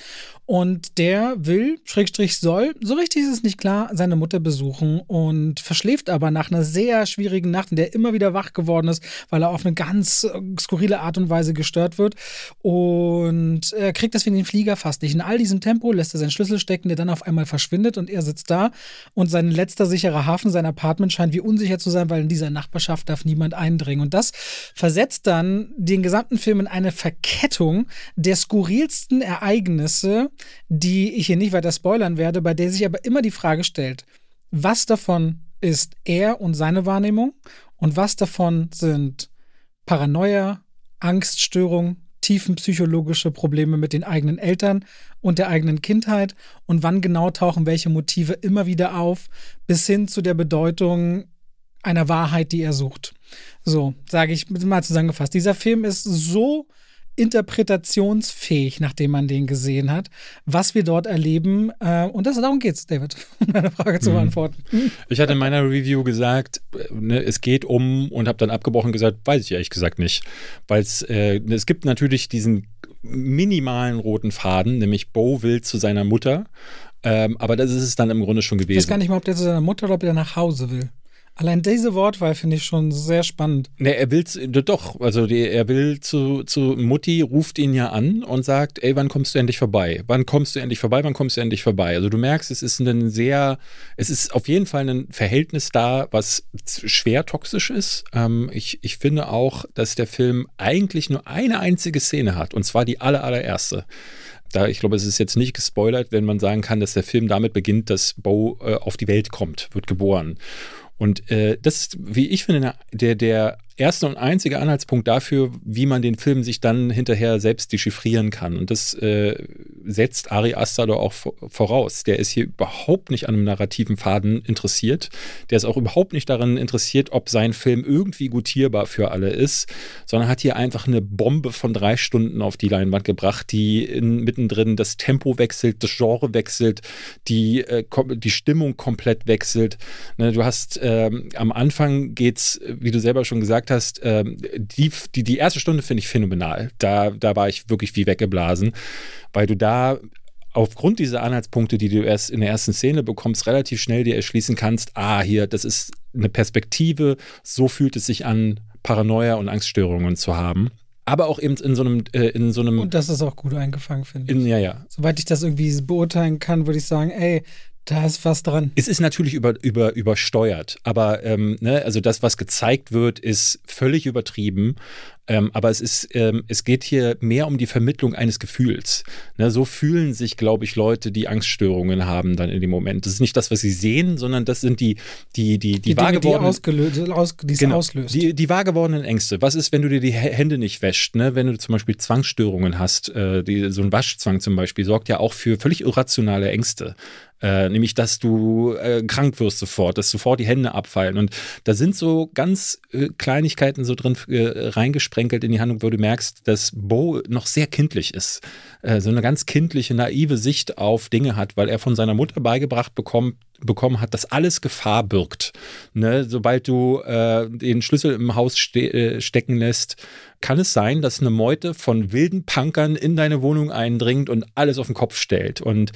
Und der will, Schrägstrich soll, so richtig ist es nicht klar, seine Mutter besuchen und verschläft aber nach einer sehr schwierigen Nacht, in der er immer wieder wach geworden ist, weil er auf eine ganz äh, skurrile Art und Weise gestört wird. Und er kriegt deswegen den Flieger fast nicht. In all diesem Tempo lässt er seinen Schlüssel stecken, der dann auf einmal verschwindet und er sitzt da und sein letzter sicherer Hafen, sein Apartment, Apartment scheint wie unsicher zu sein, weil in dieser Nachbarschaft darf niemand eindringen. Und das versetzt dann den gesamten Film in eine Verkettung der skurrilsten Ereignisse, die ich hier nicht weiter spoilern werde, bei der sich aber immer die Frage stellt, was davon ist er und seine Wahrnehmung und was davon sind Paranoia, Angststörung, tiefenpsychologische Probleme mit den eigenen Eltern und der eigenen Kindheit und wann genau tauchen welche Motive immer wieder auf, bis hin zu der Bedeutung einer Wahrheit, die er sucht. So, sage ich mal zusammengefasst. Dieser Film ist so interpretationsfähig, nachdem man den gesehen hat, was wir dort erleben. Äh, und das, darum geht's, David, <laughs> um deine Frage zu mhm. beantworten. Ich hatte in meiner Review gesagt, ne, es geht um und habe dann abgebrochen gesagt, weiß ich ehrlich gesagt nicht. Weil äh, es gibt natürlich diesen minimalen roten Faden, nämlich Bo will zu seiner Mutter. Ähm, aber das ist es dann im Grunde schon gewesen. Ich weiß gar nicht mal, ob der zu seiner Mutter oder ob er nach Hause will. Allein diese Wortwahl finde ich schon sehr spannend. Ne, er will doch, also die, er will zu, zu Mutti, ruft ihn ja an und sagt, ey, wann kommst du endlich vorbei? Wann kommst du endlich vorbei? Wann kommst du endlich vorbei? Also du merkst, es ist ein sehr, es ist auf jeden Fall ein Verhältnis da, was schwer toxisch ist. Ähm, ich, ich finde auch, dass der Film eigentlich nur eine einzige Szene hat, und zwar die aller, allererste da, ich glaube, es ist jetzt nicht gespoilert, wenn man sagen kann, dass der Film damit beginnt, dass Bo äh, auf die Welt kommt, wird geboren. Und äh, das ist, wie ich finde, der, der erste und einzige Anhaltspunkt dafür, wie man den Film sich dann hinterher selbst dechiffrieren kann. Und das äh, setzt Ari Aster doch auch voraus. Der ist hier überhaupt nicht an einem narrativen Faden interessiert. Der ist auch überhaupt nicht daran interessiert, ob sein Film irgendwie gutierbar für alle ist, sondern hat hier einfach eine Bombe von drei Stunden auf die Leinwand gebracht, die in, mittendrin das Tempo wechselt, das Genre wechselt, die, äh, die Stimmung komplett wechselt. Ne, du hast ähm, am Anfang geht's, wie du selber schon gesagt gesagt hast, ähm, die, die, die erste Stunde finde ich phänomenal. Da, da war ich wirklich wie weggeblasen, weil du da aufgrund dieser Anhaltspunkte, die du erst in der ersten Szene bekommst, relativ schnell dir erschließen kannst, ah, hier, das ist eine Perspektive, so fühlt es sich an, Paranoia und Angststörungen zu haben. Aber auch eben in so einem, äh, in so einem. Und das ist auch gut eingefangen, finde ich. In, ja, ja. Soweit ich das irgendwie beurteilen kann, würde ich sagen, ey, da ist was dran. Es ist natürlich über, über, übersteuert, aber ähm, ne, also das, was gezeigt wird, ist völlig übertrieben. Ähm, aber es ist, ähm, es geht hier mehr um die Vermittlung eines Gefühls. Ne, so fühlen sich, glaube ich, Leute, die Angststörungen haben dann in dem Moment. Das ist nicht das, was sie sehen, sondern das sind die, die, die, die, die wahr gewordenen, die, aus, genau, auslöst. Die, die wahr gewordenen Ängste. Was ist, wenn du dir die Hände nicht wäscht? Ne? Wenn du zum Beispiel Zwangsstörungen hast, äh, die, so ein Waschzwang zum Beispiel, sorgt ja auch für völlig irrationale Ängste. Äh, nämlich, dass du äh, krank wirst sofort, dass sofort die Hände abfallen. Und da sind so ganz äh, Kleinigkeiten so drin äh, reingesprenkelt in die Handlung, wo du merkst, dass Bo noch sehr kindlich ist. Äh, so eine ganz kindliche, naive Sicht auf Dinge hat, weil er von seiner Mutter beigebracht bekommt, bekommen hat, dass alles Gefahr birgt. Ne? Sobald du äh, den Schlüssel im Haus ste stecken lässt, kann es sein, dass eine Meute von wilden Punkern in deine Wohnung eindringt und alles auf den Kopf stellt. Und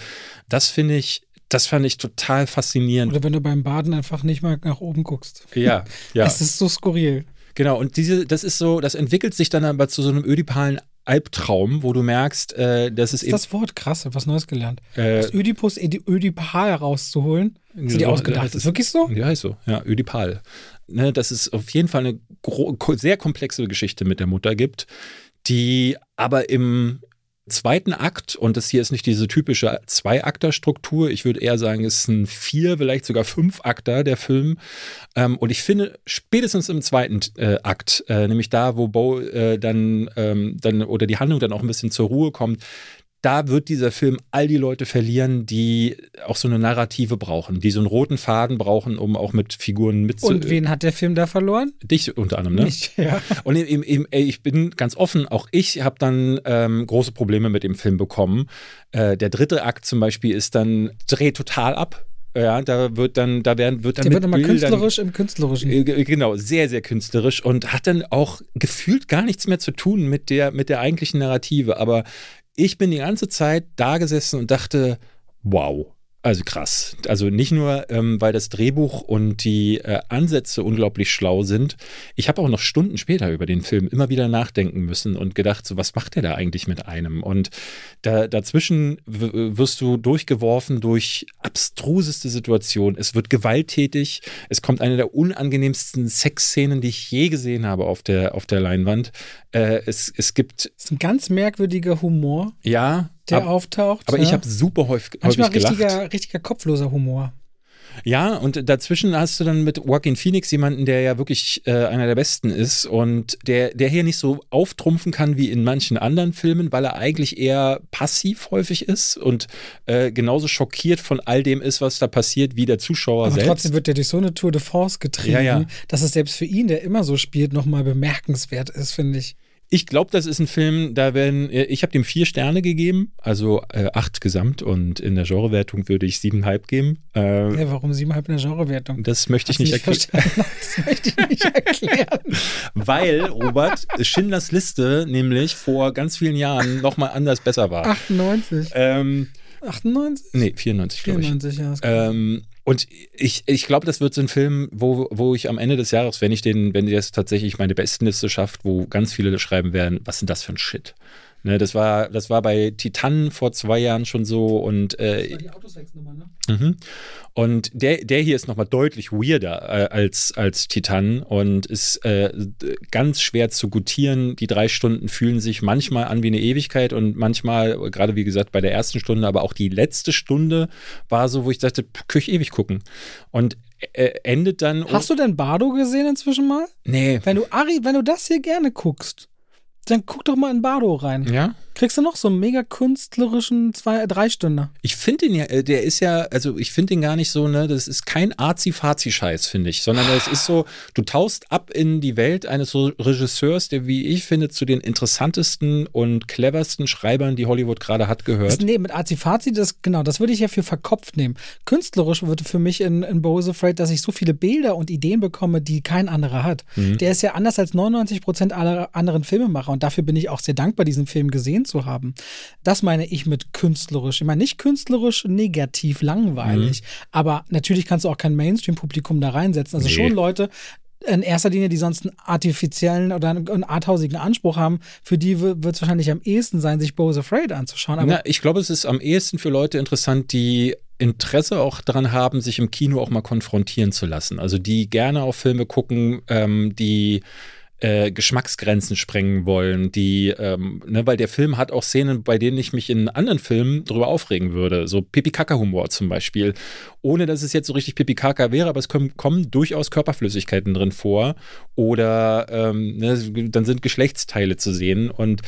das finde ich das fand ich total faszinierend. Oder wenn du beim Baden einfach nicht mal nach oben guckst. Ja, ja. <laughs> Es ist so skurril. Genau, und diese, das ist so, das entwickelt sich dann aber zu so einem ödipalen Albtraum, wo du merkst, äh, dass es eben. Das Wort, krass, was Neues gelernt. Äh, das Ödipus Ödipal rauszuholen. Ist die ausgedacht? Ist das wirklich so? Ja, ist so. Ja, Ödipal. Ne, dass es auf jeden Fall eine sehr komplexe Geschichte mit der Mutter gibt, die aber im, zweiten Akt, und das hier ist nicht diese typische Zwei-Akter-Struktur, ich würde eher sagen, es ist ein Vier-, vielleicht sogar Fünf-Akter, der Film. Ähm, und ich finde, spätestens im zweiten äh, Akt, äh, nämlich da, wo Bo äh, dann, ähm, dann oder die Handlung dann auch ein bisschen zur Ruhe kommt, da wird dieser Film all die Leute verlieren, die auch so eine Narrative brauchen, die so einen roten Faden brauchen, um auch mit Figuren mitzunehmen. Und wen hat der Film da verloren? Dich unter anderem, ne? Mich, ja. Und eben, eben, ich bin ganz offen, auch ich habe dann ähm, große Probleme mit dem Film bekommen. Äh, der dritte Akt zum Beispiel ist dann, dreht total ab. Ja, da wird dann, da werden, wird dann. Der wird immer künstlerisch im Künstlerischen. Äh, genau, sehr, sehr künstlerisch und hat dann auch gefühlt gar nichts mehr zu tun mit der, mit der eigentlichen Narrative. Aber ich bin die ganze Zeit da gesessen und dachte, wow, also krass. Also nicht nur, ähm, weil das Drehbuch und die äh, Ansätze unglaublich schlau sind. Ich habe auch noch Stunden später über den Film immer wieder nachdenken müssen und gedacht, so was macht der da eigentlich mit einem? Und da, dazwischen wirst du durchgeworfen durch abstruseste Situationen. Es wird gewalttätig. Es kommt eine der unangenehmsten Sexszenen, die ich je gesehen habe auf der, auf der Leinwand. Äh, es, es gibt. Das ist ein ganz merkwürdiger Humor. Ja, der ab, auftaucht. Aber ja. ich habe super häufig, Manchmal häufig gelacht. Richtiger, richtiger kopfloser Humor. Ja, und dazwischen hast du dann mit Joaquin Phoenix jemanden, der ja wirklich äh, einer der besten ist und der, der hier nicht so auftrumpfen kann wie in manchen anderen Filmen, weil er eigentlich eher passiv häufig ist und äh, genauso schockiert von all dem ist, was da passiert, wie der Zuschauer Aber selbst. trotzdem wird er durch so eine Tour de Force getrieben, ja, ja. dass es selbst für ihn, der immer so spielt, nochmal bemerkenswert ist, finde ich. Ich glaube, das ist ein Film, da werden, äh, ich habe dem vier Sterne gegeben, also äh, acht gesamt und in der Genrewertung würde ich siebeneinhalb geben. Äh, ja, warum siebeneinhalb in der Genrewertung? Das möchte ich nicht, nicht erklären. <laughs> Das möchte ich nicht erklären. <laughs> Weil, Robert, Schindlers Liste nämlich vor ganz vielen Jahren nochmal anders besser war. 98. Ähm, 98? Nee, 94, glaube ich. 94, ja. Ähm, Und ich, ich glaube, das wird so ein Film, wo, wo ich am Ende des Jahres, wenn ich den, wenn der tatsächlich meine Bestenliste schafft, wo ganz viele schreiben werden, was sind das für ein Shit? Ne, das war, das war bei Titan vor zwei Jahren schon so und äh, das war die Autosex-Nummer, ne? Mhm. Und der, der hier ist nochmal deutlich weirder äh, als, als Titan und ist äh, ganz schwer zu gutieren. Die drei Stunden fühlen sich manchmal an wie eine Ewigkeit und manchmal, gerade wie gesagt, bei der ersten Stunde, aber auch die letzte Stunde war so, wo ich dachte, ich ewig gucken. Und äh, endet dann. Hast du denn Bardo gesehen inzwischen mal? Nee. Wenn du Ari, wenn du das hier gerne guckst, dann guck doch mal in Bardo rein. Ja? Kriegst du noch so einen mega künstlerischen zwei, drei Stunden? Ich finde ihn ja, äh, der ist ja, also ich finde ihn gar nicht so, ne, das ist kein Arzi-Fazi-Scheiß, finde ich, sondern es ist so, du taust ab in die Welt eines Regisseurs, der, wie ich finde, zu den interessantesten und cleversten Schreibern, die Hollywood gerade hat, gehört. Das, nee, mit Arzi-Fazi, das, genau, das würde ich ja für verkopft nehmen. Künstlerisch würde für mich in, in Bose Afraid, dass ich so viele Bilder und Ideen bekomme, die kein anderer hat. Mhm. Der ist ja anders als 99 Prozent aller anderen Filmemacher und dafür bin ich auch sehr dankbar, diesen Film gesehen zu haben. Das meine ich mit künstlerisch. Ich meine nicht künstlerisch negativ langweilig, mhm. aber natürlich kannst du auch kein Mainstream-Publikum da reinsetzen. Also nee. schon Leute, in erster Linie, die sonst einen artifiziellen oder einen arthausigen Anspruch haben, für die wird es wahrscheinlich am ehesten sein, sich Bose Afraid anzuschauen. Aber Na, ich glaube, es ist am ehesten für Leute interessant, die Interesse auch daran haben, sich im Kino auch mal konfrontieren zu lassen. Also die gerne auf Filme gucken, ähm, die äh, Geschmacksgrenzen sprengen wollen, die, ähm, ne, weil der Film hat auch Szenen, bei denen ich mich in anderen Filmen drüber aufregen würde, so Pipi-Kaka-Humor zum Beispiel, ohne dass es jetzt so richtig Pipi-Kaka wäre, aber es kommen, kommen, durchaus Körperflüssigkeiten drin vor oder ähm, ne, dann sind Geschlechtsteile zu sehen und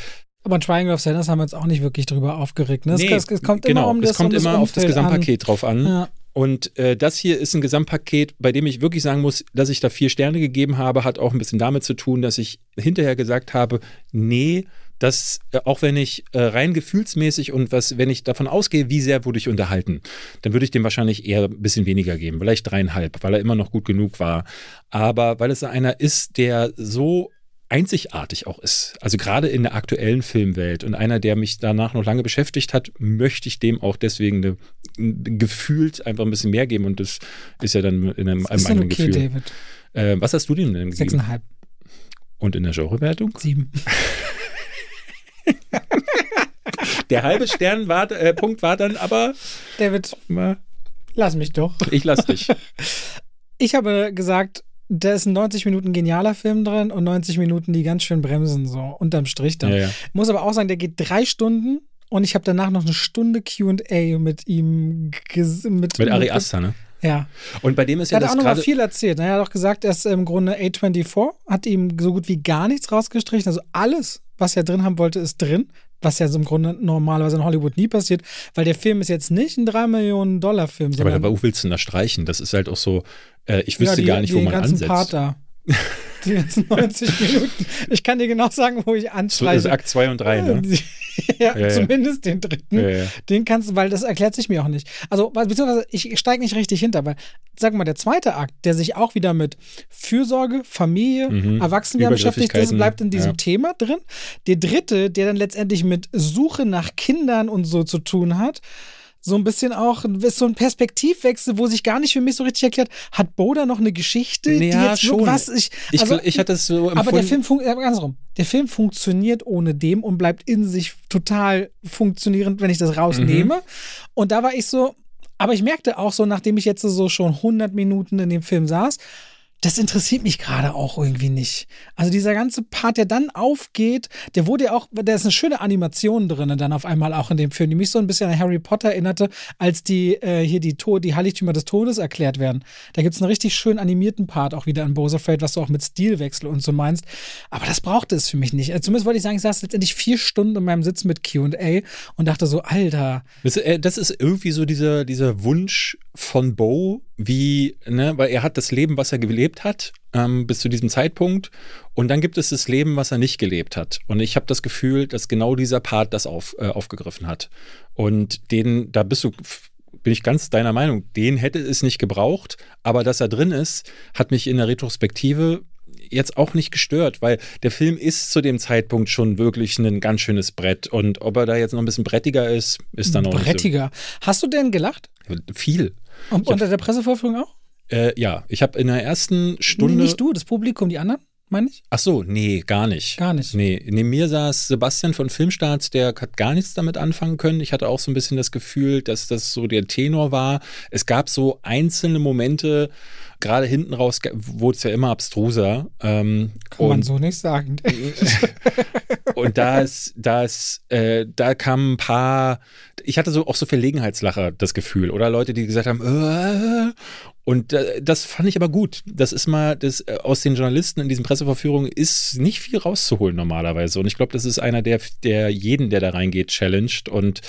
aber in Triangle of Sadness haben wir uns auch nicht wirklich drüber aufgeregt. Ne? Nee, es, es, kommt genau, immer um das, es kommt um immer auf das Gesamtpaket an. drauf an. Ja. Und äh, das hier ist ein Gesamtpaket, bei dem ich wirklich sagen muss, dass ich da vier Sterne gegeben habe, hat auch ein bisschen damit zu tun, dass ich hinterher gesagt habe, nee, das, äh, auch wenn ich äh, rein gefühlsmäßig und was, wenn ich davon ausgehe, wie sehr wurde ich unterhalten, dann würde ich dem wahrscheinlich eher ein bisschen weniger geben, vielleicht dreieinhalb, weil er immer noch gut genug war. Aber weil es einer ist, der so einzigartig auch ist. Also gerade in der aktuellen Filmwelt und einer, der mich danach noch lange beschäftigt hat, möchte ich dem auch deswegen eine, gefühlt einfach ein bisschen mehr geben und das ist ja dann in einem, einem eigenen okay, Gefühl. David. Äh, was hast du denn denn gegeben? Sechseinhalb. Und in der Genrewertung? Sieben. <laughs> der halbe Stern war, äh, Punkt war dann aber. David, mal. lass mich doch. Ich lass dich. <laughs> Ich habe gesagt, da ist ein 90 Minuten genialer Film drin und 90 Minuten, die ganz schön bremsen, so unterm Strich dann. Ja, ja. Muss aber auch sagen, der geht drei Stunden und ich habe danach noch eine Stunde QA mit ihm. Mit, mit Ari Aster, ne? Ja. Und bei dem ist ja das. Er hat auch noch mal viel erzählt. Er hat auch gesagt, er ist im Grunde A24, hat ihm so gut wie gar nichts rausgestrichen. Also alles, was er drin haben wollte, ist drin was ja so im Grunde normalerweise in Hollywood nie passiert, weil der Film ist jetzt nicht ein 3 Millionen Dollar Film. Ja, aber wo willst du denn da streichen? Das ist halt auch so, äh, ich wüsste ja, die, gar nicht, wo man ansetzt. Part da. Die ganzen 90 <laughs> Minuten. Ich kann dir genau sagen, wo ich anstreiche. So ist Akt 2 und 3, ne? <laughs> ja, ja, zumindest den dritten. Ja, den kannst du, weil das erklärt sich mir auch nicht. Also, beziehungsweise ich steige nicht richtig hinter, weil, sag mal, der zweite Akt, der sich auch wieder mit Fürsorge, Familie, mhm. Erwachsenwerden beschäftigt, das bleibt in diesem Thema drin. Der dritte, der dann letztendlich mit Suche nach Kindern und so zu tun hat, so ein bisschen auch so ein Perspektivwechsel, wo sich gar nicht für mich so richtig erklärt, hat Boda noch eine Geschichte, ja, die jetzt schon. was ich, also, ich, ich hatte es so empfunden. Aber der Film funktioniert andersrum. Der Film funktioniert ohne dem und bleibt in sich total funktionierend, wenn ich das rausnehme. Mhm. Und da war ich so, aber ich merkte auch so, nachdem ich jetzt so schon 100 Minuten in dem Film saß, das interessiert mich gerade auch irgendwie nicht. Also dieser ganze Part, der dann aufgeht, der wurde ja auch, da ist eine schöne Animation drin, dann auf einmal auch in dem Film, die mich so ein bisschen an Harry Potter erinnerte, als die äh, hier die, Tod, die Heiligtümer des Todes erklärt werden. Da gibt es einen richtig schön animierten Part auch wieder in Bose Afraid, was du auch mit Stilwechsel und so meinst. Aber das brauchte es für mich nicht. Also zumindest wollte ich sagen, ich saß letztendlich vier Stunden in meinem Sitz mit QA und dachte so, Alter. Äh, das ist irgendwie so dieser, dieser Wunsch von Bo, wie, ne, weil er hat das Leben, was er gelebt hat, ähm, bis zu diesem Zeitpunkt. Und dann gibt es das Leben, was er nicht gelebt hat. Und ich habe das Gefühl, dass genau dieser Part das auf, äh, aufgegriffen hat. Und den, da bist du, bin ich ganz deiner Meinung, den hätte es nicht gebraucht, aber dass er drin ist, hat mich in der Retrospektive jetzt auch nicht gestört, weil der Film ist zu dem Zeitpunkt schon wirklich ein ganz schönes Brett. Und ob er da jetzt noch ein bisschen brettiger ist, ist dann auch Brettiger. Hast du denn gelacht? Viel. Und unter der Pressevorführung auch? Äh, ja, ich habe in der ersten Stunde. Nee, nicht du, das Publikum, die anderen? meine ich? Ach so, nee, gar nicht. Gar nicht. Nee, neben mir saß Sebastian von Filmstarts, der hat gar nichts damit anfangen können. Ich hatte auch so ein bisschen das Gefühl, dass das so der Tenor war. Es gab so einzelne Momente, gerade hinten raus wurde es ja immer abstruser. Ähm, Kann man so nicht sagen. <laughs> und da ist, da ist, äh, da kamen ein paar, ich hatte so auch so Verlegenheitslacher das Gefühl, oder Leute, die gesagt haben, äh, und äh, das fand ich aber gut. Das ist mal, das äh, aus den Journalisten in diesen Presseverführungen ist nicht viel rauszuholen normalerweise. Und ich glaube, das ist einer, der, der jeden, der da reingeht, challenged. Und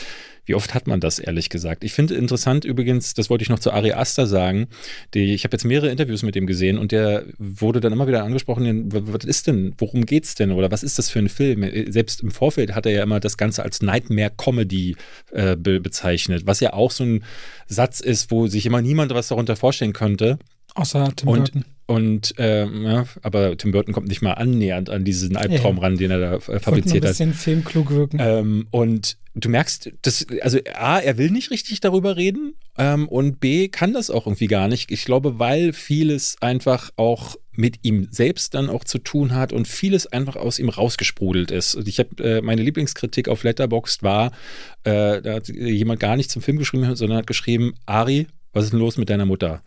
wie oft hat man das, ehrlich gesagt? Ich finde interessant übrigens, das wollte ich noch zu Ari Aster sagen, die, ich habe jetzt mehrere Interviews mit ihm gesehen und der wurde dann immer wieder angesprochen, was ist denn, worum geht's denn oder was ist das für ein Film? Selbst im Vorfeld hat er ja immer das Ganze als Nightmare-Comedy äh, be bezeichnet, was ja auch so ein Satz ist, wo sich immer niemand was darunter vorstellen könnte. Außer Tim und, Burton. Und ähm, ja, aber Tim Burton kommt nicht mal annähernd an diesen Albtraum ja. ran, den er da äh, fabriziert hat. ein bisschen filmklug wirken. Ähm, und du merkst, dass, also A, er will nicht richtig darüber reden ähm, und B, kann das auch irgendwie gar nicht. Ich glaube, weil vieles einfach auch mit ihm selbst dann auch zu tun hat und vieles einfach aus ihm rausgesprudelt ist. Und ich habe äh, meine Lieblingskritik auf Letterboxd war, äh, da hat jemand gar nicht zum Film geschrieben, sondern hat geschrieben, Ari, was ist denn los mit deiner Mutter?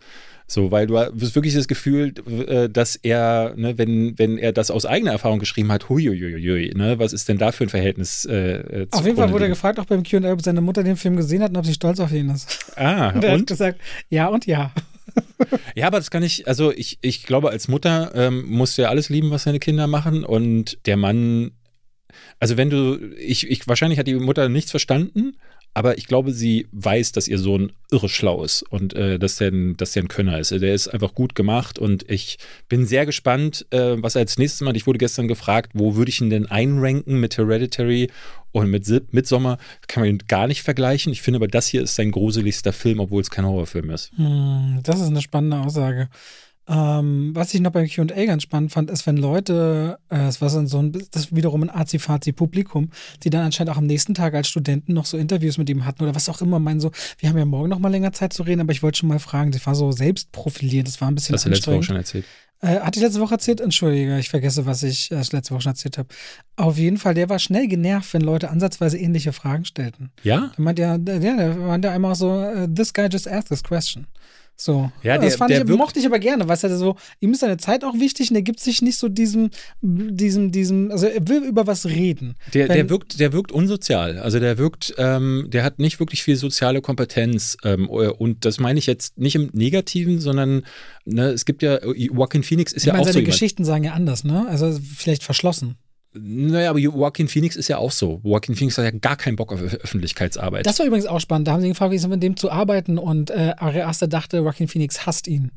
So, weil du hast wirklich das Gefühl, äh, dass er, ne, wenn, wenn er das aus eigener Erfahrung geschrieben hat, huiuiuiui, ne, was ist denn da für ein Verhältnis? Äh, äh auf jeden Fall wurde er gefragt, auch beim QA, ob seine Mutter den Film gesehen hat und ob sie stolz auf ihn ist. Ah, <laughs> und er und? hat gesagt, ja und ja. ja, aber das kann ich, also ich, ich glaube, als Mutter ähm, musst du ja alles lieben, was deine Kinder machen und der Mann also wenn du, ich, ich, wahrscheinlich hat die Mutter nichts verstanden, aber ich glaube, sie weiß, dass ihr Sohn irre schlau ist und äh, dass, der, dass der ein Könner ist. Der ist einfach gut gemacht und ich bin sehr gespannt, äh, was er als nächstes macht. Ich wurde gestern gefragt, wo würde ich ihn denn einranken mit Hereditary und mit Midsommar? Kann man ihn gar nicht vergleichen. Ich finde aber, das hier ist sein gruseligster Film, obwohl es kein Horrorfilm ist. Hm, das ist eine spannende Aussage. Ähm, was ich noch beim QA ganz spannend fand, ist, wenn Leute, äh, es war so ein, das wiederum ein Azi-Fazi-Publikum, die dann anscheinend auch am nächsten Tag als Studenten noch so Interviews mit ihm hatten oder was auch immer, meinen so, wir haben ja morgen noch mal länger Zeit zu reden, aber ich wollte schon mal fragen, das war so selbstprofiliert, das war ein bisschen Das hast du letzte Woche schon erzählt. Äh, hatte ich letzte Woche erzählt? Entschuldige, ich vergesse, was ich äh, letzte Woche schon erzählt habe. Auf jeden Fall, der war schnell genervt, wenn Leute ansatzweise ähnliche Fragen stellten. Ja? Der meinte ja, der, der meinte einmal so, uh, this guy just asked this question. So. Ja, der, das fand ich, mochte ich aber gerne, weil er so, ihm ist seine Zeit auch wichtig und er gibt sich nicht so diesem, diesem, diesem, also er will über was reden. Der, der wirkt, der wirkt unsozial. Also der wirkt, ähm, der hat nicht wirklich viel soziale Kompetenz. Ähm, und das meine ich jetzt nicht im Negativen, sondern ne, es gibt ja, Joaquin Phoenix ist ich ja meine, auch seine so. Seine Geschichten sagen ja anders, ne? Also vielleicht verschlossen. Naja, aber Joaquin Phoenix ist ja auch so. Joaquin Phoenix hat ja gar keinen Bock auf Öffentlichkeitsarbeit. Das war übrigens auch spannend. Da haben sie ihn gefragt, wie es mit dem zu arbeiten und äh, Ari Aster dachte, Joaquin Phoenix hasst ihn.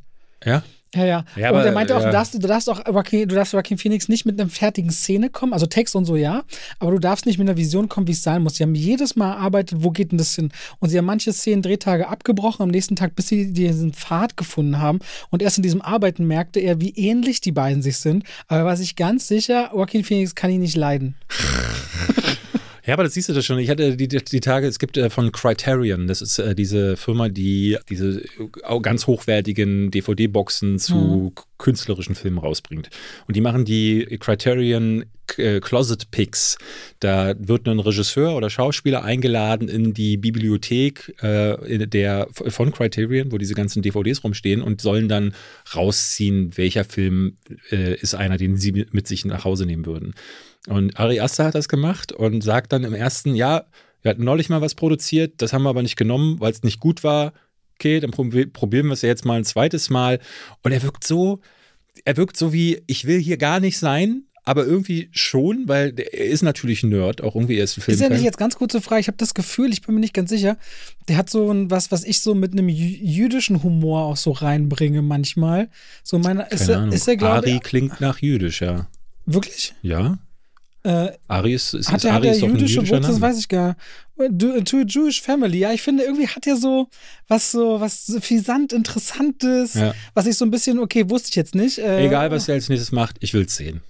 Ja? Ja, ja. ja und er meinte auch, ja. du, darfst, du darfst auch Joaquin, du darfst Joaquin Phoenix nicht mit einer fertigen Szene kommen, also Text und so ja, aber du darfst nicht mit einer Vision kommen, wie es sein muss. Sie haben jedes Mal erarbeitet, wo geht denn das hin? Und sie haben manche Szenen, Drehtage abgebrochen am nächsten Tag, bis sie diesen Pfad gefunden haben. Und erst in diesem Arbeiten merkte er, wie ähnlich die beiden sich sind. Aber er war sich ganz sicher, Joaquin Phoenix kann ihn nicht leiden. <laughs> Ja, aber das siehst du das schon. Ich hatte die, die Tage, es gibt äh, von Criterion, das ist äh, diese Firma, die diese äh, ganz hochwertigen DVD-Boxen zu mhm. künstlerischen Filmen rausbringt. Und die machen die Criterion äh, Closet Picks. Da wird ein Regisseur oder Schauspieler eingeladen in die Bibliothek äh, der, von Criterion, wo diese ganzen DVDs rumstehen und sollen dann rausziehen, welcher Film äh, ist einer, den sie mit sich nach Hause nehmen würden. Und Ari Aster hat das gemacht und sagt dann im ersten, ja, wir hatten neulich mal was produziert, das haben wir aber nicht genommen, weil es nicht gut war. Okay, dann probieren wir es ja jetzt mal ein zweites Mal. Und er wirkt so, er wirkt so wie, ich will hier gar nicht sein, aber irgendwie schon, weil er ist natürlich ein Nerd, auch irgendwie erst ein Film. Ist ja nicht jetzt ganz kurze Frage, ich habe das Gefühl, ich bin mir nicht ganz sicher, der hat so ein, was, was ich so mit einem jüdischen Humor auch so reinbringe manchmal. So meine, ist, er, ist er, glaube Ari klingt nach jüdisch, ja. Wirklich? Ja. Äh, Ari ist, ist, hat ist Ari hat ist er jüdische Wurzeln, das weiß ich gar. To a Jewish Family, ja, ich finde irgendwie hat er so was so was so fisant interessantes, ja. was ich so ein bisschen okay wusste ich jetzt nicht. Äh, Egal was er als nächstes macht, ich will es sehen.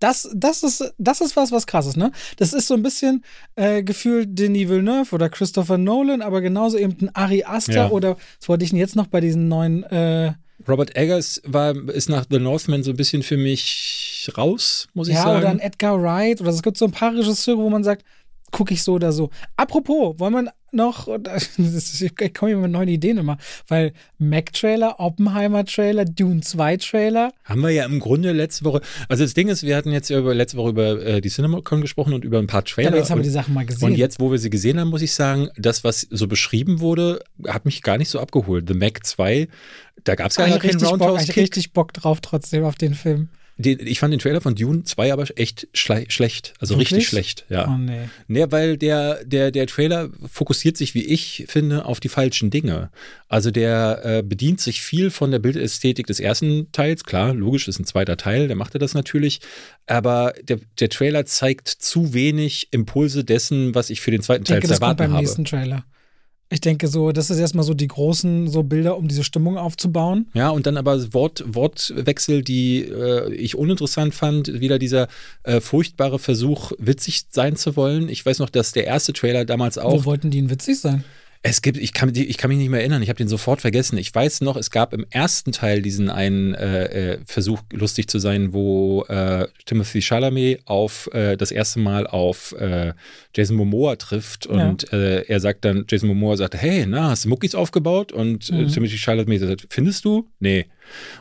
das, das, ist, das ist was, was krass ist, ne? Das ist so ein bisschen äh, gefühlt Denis Villeneuve oder Christopher Nolan, aber genauso eben ein Ari Aster ja. oder, was wollte ich denn jetzt noch bei diesen neuen. Äh, Robert Eggers war, ist nach The Northman so ein bisschen für mich raus, muss ich ja, sagen. Ja, oder ein Edgar Wright oder es gibt so ein paar Regisseure, wo man sagt, gucke ich so oder so. Apropos, wollen wir noch, <laughs> ich komme hier mit neuen Ideen immer, weil Mac-Trailer, Oppenheimer-Trailer, Dune 2-Trailer. Haben wir ja im Grunde letzte Woche, also das Ding ist, wir hatten jetzt ja über, letzte Woche über äh, die CinemaCon gesprochen und über ein paar Trailer. Ja, aber jetzt haben wir die Sachen mal gesehen. Und jetzt, wo wir sie gesehen haben, muss ich sagen, das, was so beschrieben wurde, hat mich gar nicht so abgeholt. The Mac 2, da gab es ja keinen Roundhouse-Kick. Ich richtig Bock drauf trotzdem auf den Film. Den, ich fand den Trailer von Dune 2 aber echt schlecht. Also Wirklich? richtig schlecht, ja. Oh, nee. nee. weil der, der, der Trailer fokussiert sich, wie ich finde, auf die falschen Dinge. Also der äh, bedient sich viel von der Bildästhetik des ersten Teils. Klar, logisch, ist ein zweiter Teil, der macht er das natürlich. Aber der, der Trailer zeigt zu wenig Impulse dessen, was ich für den zweiten Teil denke, zu erwarten das kommt beim habe. Ich denke so, das ist erstmal so die großen so Bilder, um diese Stimmung aufzubauen. Ja, und dann aber Wort, Wortwechsel, die äh, ich uninteressant fand. Wieder dieser äh, furchtbare Versuch, witzig sein zu wollen. Ich weiß noch, dass der erste Trailer damals auch. Wo wollten die ihn witzig sein? Es gibt, ich kann, ich kann mich nicht mehr erinnern, ich habe den sofort vergessen. Ich weiß noch, es gab im ersten Teil diesen einen äh, äh, Versuch, lustig zu sein, wo äh, Timothy Chalamet auf äh, das erste Mal auf äh, Jason Momoa trifft und ja. Äh, er sagt dann, Jason Momoa sagt, hey, na, hast du Muckis aufgebaut? Und mhm. Timothy Chalamet sagt, findest du? Nee.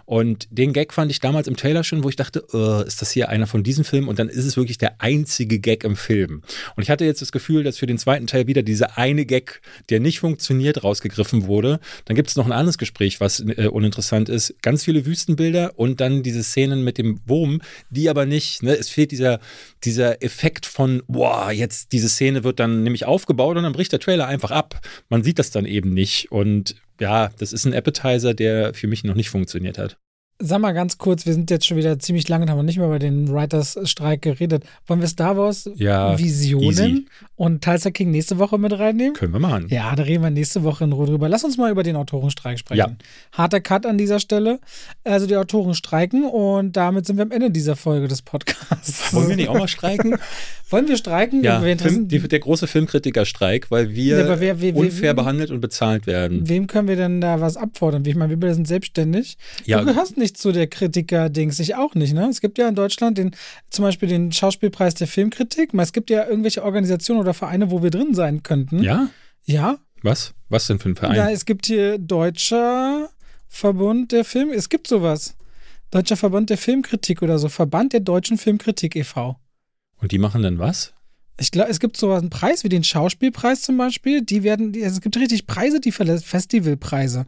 Und den Gag fand ich damals im Trailer schon, wo ich dachte, oh, ist das hier einer von diesen Filmen? Und dann ist es wirklich der einzige Gag im Film. Und ich hatte jetzt das Gefühl, dass für den zweiten Teil wieder dieser eine Gag, der nicht funktioniert, rausgegriffen wurde. Dann gibt es noch ein anderes Gespräch, was äh, uninteressant ist. Ganz viele Wüstenbilder und dann diese Szenen mit dem Wurm, die aber nicht, ne, es fehlt dieser, dieser Effekt von, boah, jetzt diese Szene wird dann nämlich aufgebaut und dann bricht der Trailer einfach ab. Man sieht das dann eben nicht. Und ja, das ist ein Appetizer, der für mich noch nicht funktioniert hat. Sag mal ganz kurz, wir sind jetzt schon wieder ziemlich lange und haben nicht mehr über den Writers-Streik geredet. Wollen wir Star Wars ja, Visionen easy. und Tulsa King nächste Woche mit reinnehmen? Können wir machen. Ja, da reden wir nächste Woche in Ruhe drüber. Lass uns mal über den Autorenstreik sprechen. Ja. Harter Cut an dieser Stelle. Also die Autoren streiken und damit sind wir am Ende dieser Folge des Podcasts. Wollen wir nicht auch mal streiken? <laughs> Wollen wir streiken? Ja, Film, die, der große Filmkritikerstreik, weil wir ja, wer, wer, unfair wer, behandelt und bezahlt werden. Wem können wir denn da was abfordern? Ich meine, wir sind selbstständig. Ja. Du gehörst nicht zu der Kritiker-Dings, ich auch nicht. Ne? Es gibt ja in Deutschland den, zum Beispiel den Schauspielpreis der Filmkritik. Es gibt ja irgendwelche Organisationen oder Vereine, wo wir drin sein könnten. Ja? Ja. Was? Was denn für ein Verein? Ja, es gibt hier Deutscher Verbund der Film. Es gibt sowas. Deutscher Verband der Filmkritik oder so. Verband der deutschen Filmkritik e.V. Und die machen dann was? Ich glaube, es gibt so einen Preis wie den Schauspielpreis zum Beispiel. Die werden, also es gibt richtig Preise, die Festivalpreise.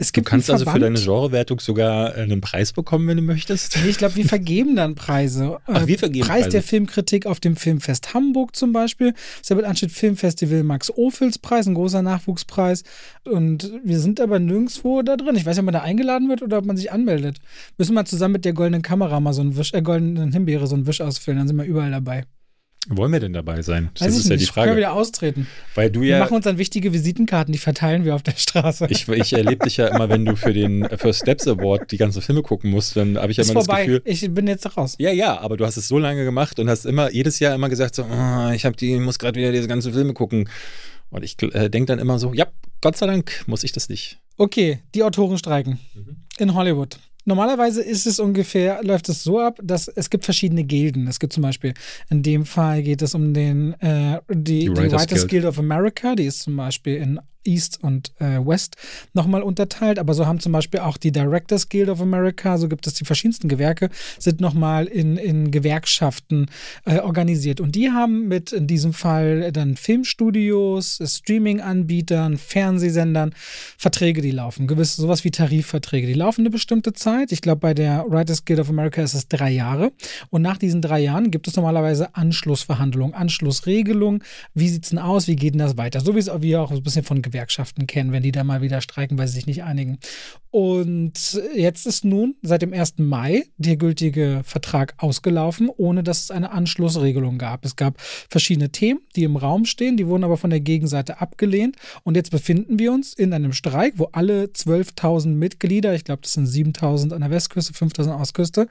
Es gibt du kannst also für deine Genrewertung sogar äh, einen Preis bekommen, wenn du möchtest. Nee, ich glaube, wir <laughs> vergeben dann Preise. Ach, wir vergeben Preis Preise. der Filmkritik auf dem Filmfest Hamburg zum Beispiel. Damit ansteht Filmfestival Max Ophüls Preis, ein großer Nachwuchspreis. Und wir sind aber nirgendwo da drin. Ich weiß nicht, ob man da eingeladen wird oder ob man sich anmeldet. Müssen wir zusammen mit der goldenen Kamera mal so einen Wisch, äh, goldenen Himbeere so einen Wisch ausfüllen, dann sind wir überall dabei. Wollen wir denn dabei sein? Das Weiß ist ja nicht. die Frage. Können wir wieder austreten. Weil du wir ja. machen uns dann wichtige Visitenkarten, die verteilen wir auf der Straße. Ich, ich erlebe dich ja immer, wenn du für den First Steps Award die ganzen Filme gucken musst, dann habe ich ja ist immer vorbei. das Gefühl. Ich bin jetzt raus. Ja, ja, aber du hast es so lange gemacht und hast immer jedes Jahr immer gesagt so, oh, ich habe die, muss gerade wieder diese ganzen Filme gucken. Und ich äh, denke dann immer so, ja, Gott sei Dank muss ich das nicht. Okay, die Autoren streiken mhm. in Hollywood. Normalerweise ist es ungefähr, läuft es so ab, dass es gibt verschiedene Gilden. Es gibt zum Beispiel, in dem Fall geht es um den, äh, die, die, Writers, Writers Guild. Guild of America, die ist zum Beispiel in East und äh, West nochmal unterteilt, aber so haben zum Beispiel auch die Directors Guild of America, so gibt es die verschiedensten Gewerke, sind nochmal in, in Gewerkschaften äh, organisiert. Und die haben mit in diesem Fall dann Filmstudios, Streaming-Anbietern, Fernsehsendern Verträge, die laufen. Gewisse, sowas wie Tarifverträge. Die laufen eine bestimmte Zeit. Ich glaube, bei der Writers Guild of America ist es drei Jahre. Und nach diesen drei Jahren gibt es normalerweise Anschlussverhandlungen, Anschlussregelungen. Wie sieht es denn aus? Wie geht denn das weiter? So wie es auch, ein bisschen von Gewerkschaften kennen, wenn die da mal wieder streiken, weil sie sich nicht einigen. Und jetzt ist nun seit dem 1. Mai der gültige Vertrag ausgelaufen, ohne dass es eine Anschlussregelung gab. Es gab verschiedene Themen, die im Raum stehen, die wurden aber von der Gegenseite abgelehnt. Und jetzt befinden wir uns in einem Streik, wo alle 12.000 Mitglieder, ich glaube, das sind 7.000 an der Westküste, 5.000 an Ostküste,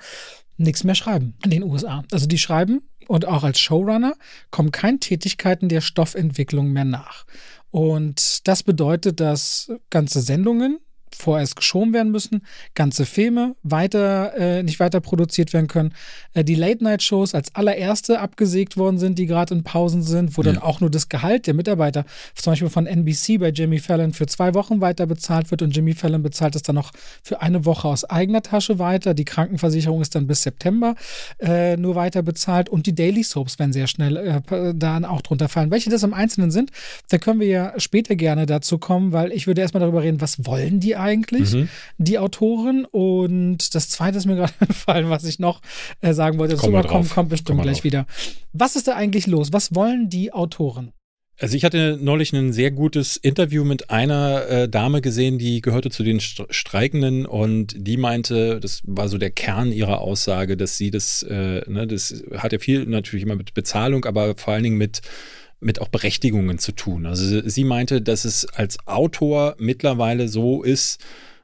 nichts mehr schreiben in den USA. Also die schreiben und auch als Showrunner kommen keine Tätigkeiten der Stoffentwicklung mehr nach. Und das bedeutet, dass ganze Sendungen vorerst geschoben werden müssen, ganze Filme weiter, äh, nicht weiter produziert werden können, äh, die Late-Night-Shows als allererste abgesägt worden sind, die gerade in Pausen sind, wo ja. dann auch nur das Gehalt der Mitarbeiter, zum Beispiel von NBC bei Jimmy Fallon, für zwei Wochen weiter bezahlt wird und Jimmy Fallon bezahlt es dann noch für eine Woche aus eigener Tasche weiter. Die Krankenversicherung ist dann bis September äh, nur weiter bezahlt und die Daily Soaps werden sehr schnell äh, dann auch drunter fallen. Welche das im Einzelnen sind, da können wir ja später gerne dazu kommen, weil ich würde erstmal darüber reden, was wollen die eigentlich, mhm. die Autoren. Und das zweite ist mir <laughs> gerade gefallen, was ich noch äh, sagen wollte. Das kommt, kommt, kommt bestimmt Komm gleich drauf. wieder. Was ist da eigentlich los? Was wollen die Autoren? Also ich hatte neulich ein sehr gutes Interview mit einer äh, Dame gesehen, die gehörte zu den Streikenden und die meinte, das war so der Kern ihrer Aussage, dass sie das, äh, ne, das hat ja viel natürlich immer mit Bezahlung, aber vor allen Dingen mit mit auch Berechtigungen zu tun. Also sie meinte, dass es als Autor mittlerweile so ist,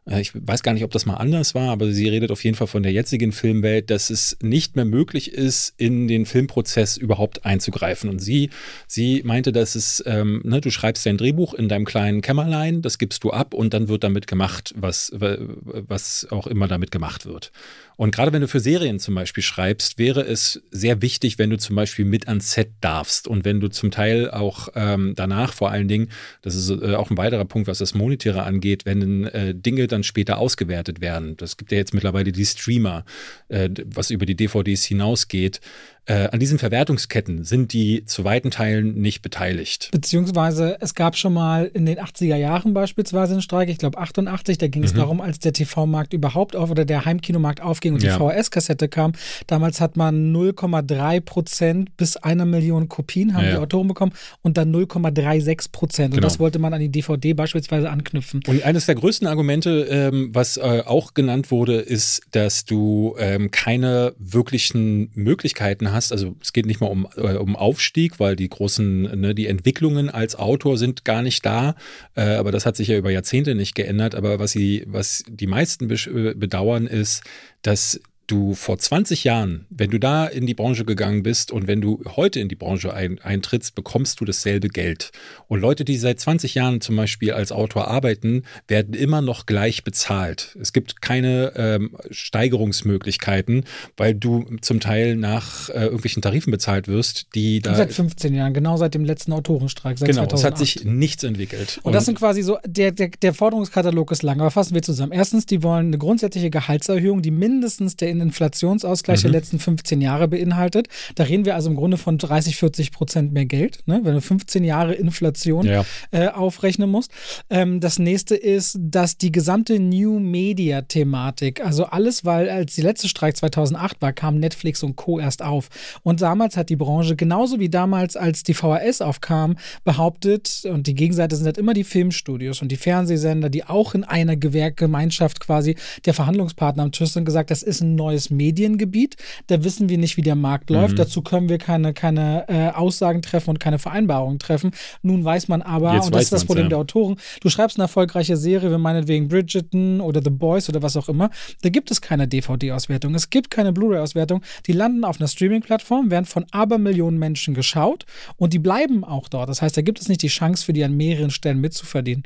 ich weiß gar nicht, ob das mal anders war, aber sie redet auf jeden Fall von der jetzigen Filmwelt, dass es nicht mehr möglich ist, in den Filmprozess überhaupt einzugreifen. Und sie, sie meinte, dass es, ähm, ne, du schreibst dein Drehbuch in deinem kleinen Kämmerlein, das gibst du ab und dann wird damit gemacht, was, was auch immer damit gemacht wird. Und gerade wenn du für Serien zum Beispiel schreibst, wäre es sehr wichtig, wenn du zum Beispiel mit ans Set darfst und wenn du zum Teil auch ähm, danach vor allen Dingen, das ist äh, auch ein weiterer Punkt, was das Monetäre angeht, wenn äh, Dinge dann später ausgewertet werden. Das gibt ja jetzt mittlerweile die Streamer, äh, was über die DVDs hinausgeht. Äh, an diesen Verwertungsketten sind die zu weiten Teilen nicht beteiligt. Beziehungsweise es gab schon mal in den 80er Jahren beispielsweise einen Streik, ich glaube 88, da ging mhm. es darum, als der TV-Markt überhaupt auf oder der Heimkinomarkt aufging und ja. die VHS-Kassette kam. Damals hat man 0,3 Prozent bis einer Million Kopien haben ja. die Autoren bekommen und dann 0,36 Prozent. Und genau. das wollte man an die DVD beispielsweise anknüpfen. Und eines der größten Argumente, ähm, was äh, auch genannt wurde, ist, dass du ähm, keine wirklichen Möglichkeiten hast, hast, also es geht nicht mal um, äh, um Aufstieg, weil die großen, ne, die Entwicklungen als Autor sind gar nicht da, äh, aber das hat sich ja über Jahrzehnte nicht geändert. Aber was sie, was die meisten äh, bedauern, ist, dass du vor 20 Jahren, wenn du da in die Branche gegangen bist und wenn du heute in die Branche ein, eintrittst, bekommst du dasselbe Geld. Und Leute, die seit 20 Jahren zum Beispiel als Autor arbeiten, werden immer noch gleich bezahlt. Es gibt keine ähm, Steigerungsmöglichkeiten, weil du zum Teil nach äh, irgendwelchen Tarifen bezahlt wirst, die da. Seit 15 Jahren, genau seit dem letzten Autorenstreik. Seit genau, 2008. es hat sich nichts entwickelt. Und, und das sind quasi so, der, der, der Forderungskatalog ist lang, aber fassen wir zusammen. Erstens, die wollen eine grundsätzliche Gehaltserhöhung, die mindestens der den Inflationsausgleich mhm. der letzten 15 Jahre beinhaltet. Da reden wir also im Grunde von 30, 40 Prozent mehr Geld, ne? wenn du 15 Jahre Inflation ja. äh, aufrechnen musst. Ähm, das nächste ist, dass die gesamte New Media Thematik, also alles, weil als die letzte Streik 2008 war, kam Netflix und Co. erst auf. Und damals hat die Branche, genauso wie damals, als die VHS aufkam, behauptet, und die Gegenseite sind halt immer die Filmstudios und die Fernsehsender, die auch in einer Gewerkgemeinschaft quasi der Verhandlungspartner am Tisch sind, gesagt, das ist ein neues Mediengebiet. Da wissen wir nicht, wie der Markt läuft. Mhm. Dazu können wir keine, keine äh, Aussagen treffen und keine Vereinbarungen treffen. Nun weiß man aber, Jetzt und das ist das Problem ja. der Autoren, du schreibst eine erfolgreiche Serie, wie meinetwegen Bridgerton oder The Boys oder was auch immer. Da gibt es keine DVD-Auswertung. Es gibt keine Blu-ray-Auswertung. Die landen auf einer Streaming-Plattform, werden von Abermillionen Menschen geschaut und die bleiben auch dort. Das heißt, da gibt es nicht die Chance für die an mehreren Stellen mitzuverdienen.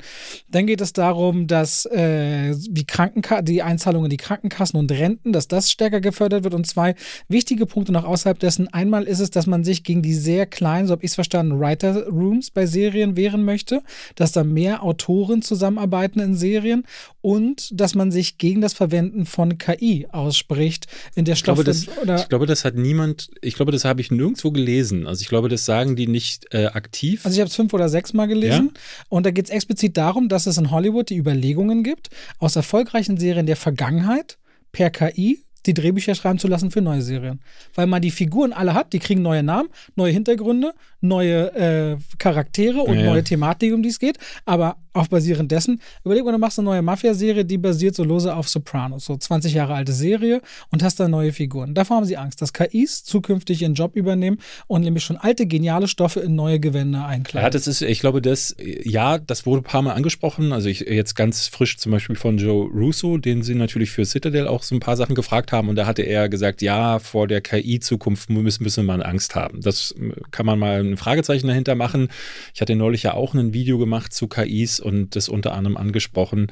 Dann geht es darum, dass äh, die, Krankenka die Einzahlungen in die Krankenkassen und Renten, dass das stärker gefördert wird. Und zwei wichtige Punkte noch außerhalb dessen. Einmal ist es, dass man sich gegen die sehr kleinen, so habe ich es verstanden, Writer Rooms bei Serien wehren möchte, dass da mehr Autoren zusammenarbeiten in Serien und dass man sich gegen das Verwenden von KI ausspricht in der Stoff. Ich glaube, das, ich glaube, das hat niemand, ich glaube, das habe ich nirgendwo gelesen. Also ich glaube, das sagen die nicht äh, aktiv. Also ich habe es fünf oder sechs Mal gelesen ja? und da geht es explizit darum, dass es in Hollywood die Überlegungen gibt, aus erfolgreichen Serien der Vergangenheit per KI die Drehbücher schreiben zu lassen für neue Serien. Weil man die Figuren alle hat, die kriegen neue Namen, neue Hintergründe, neue äh, Charaktere und ja, neue Thematik, um die es geht. Aber auch basierend dessen, überleg mal, du machst eine neue Mafia-Serie, die basiert so lose auf Sopranos, so 20 Jahre alte Serie und hast da neue Figuren. Davor haben sie Angst, dass KIs zukünftig ihren Job übernehmen und nämlich schon alte, geniale Stoffe in neue Gewänder einkleiden. Ja, das ist, ich glaube, das, ja, das wurde ein paar Mal angesprochen. Also ich jetzt ganz frisch zum Beispiel von Joe Russo, den sie natürlich für Citadel auch so ein paar Sachen gefragt haben und da hatte er gesagt, ja, vor der KI-Zukunft müssen, müssen wir mal Angst haben. Das kann man mal ein Fragezeichen dahinter machen. Ich hatte neulich ja auch ein Video gemacht zu KIs und das unter anderem angesprochen.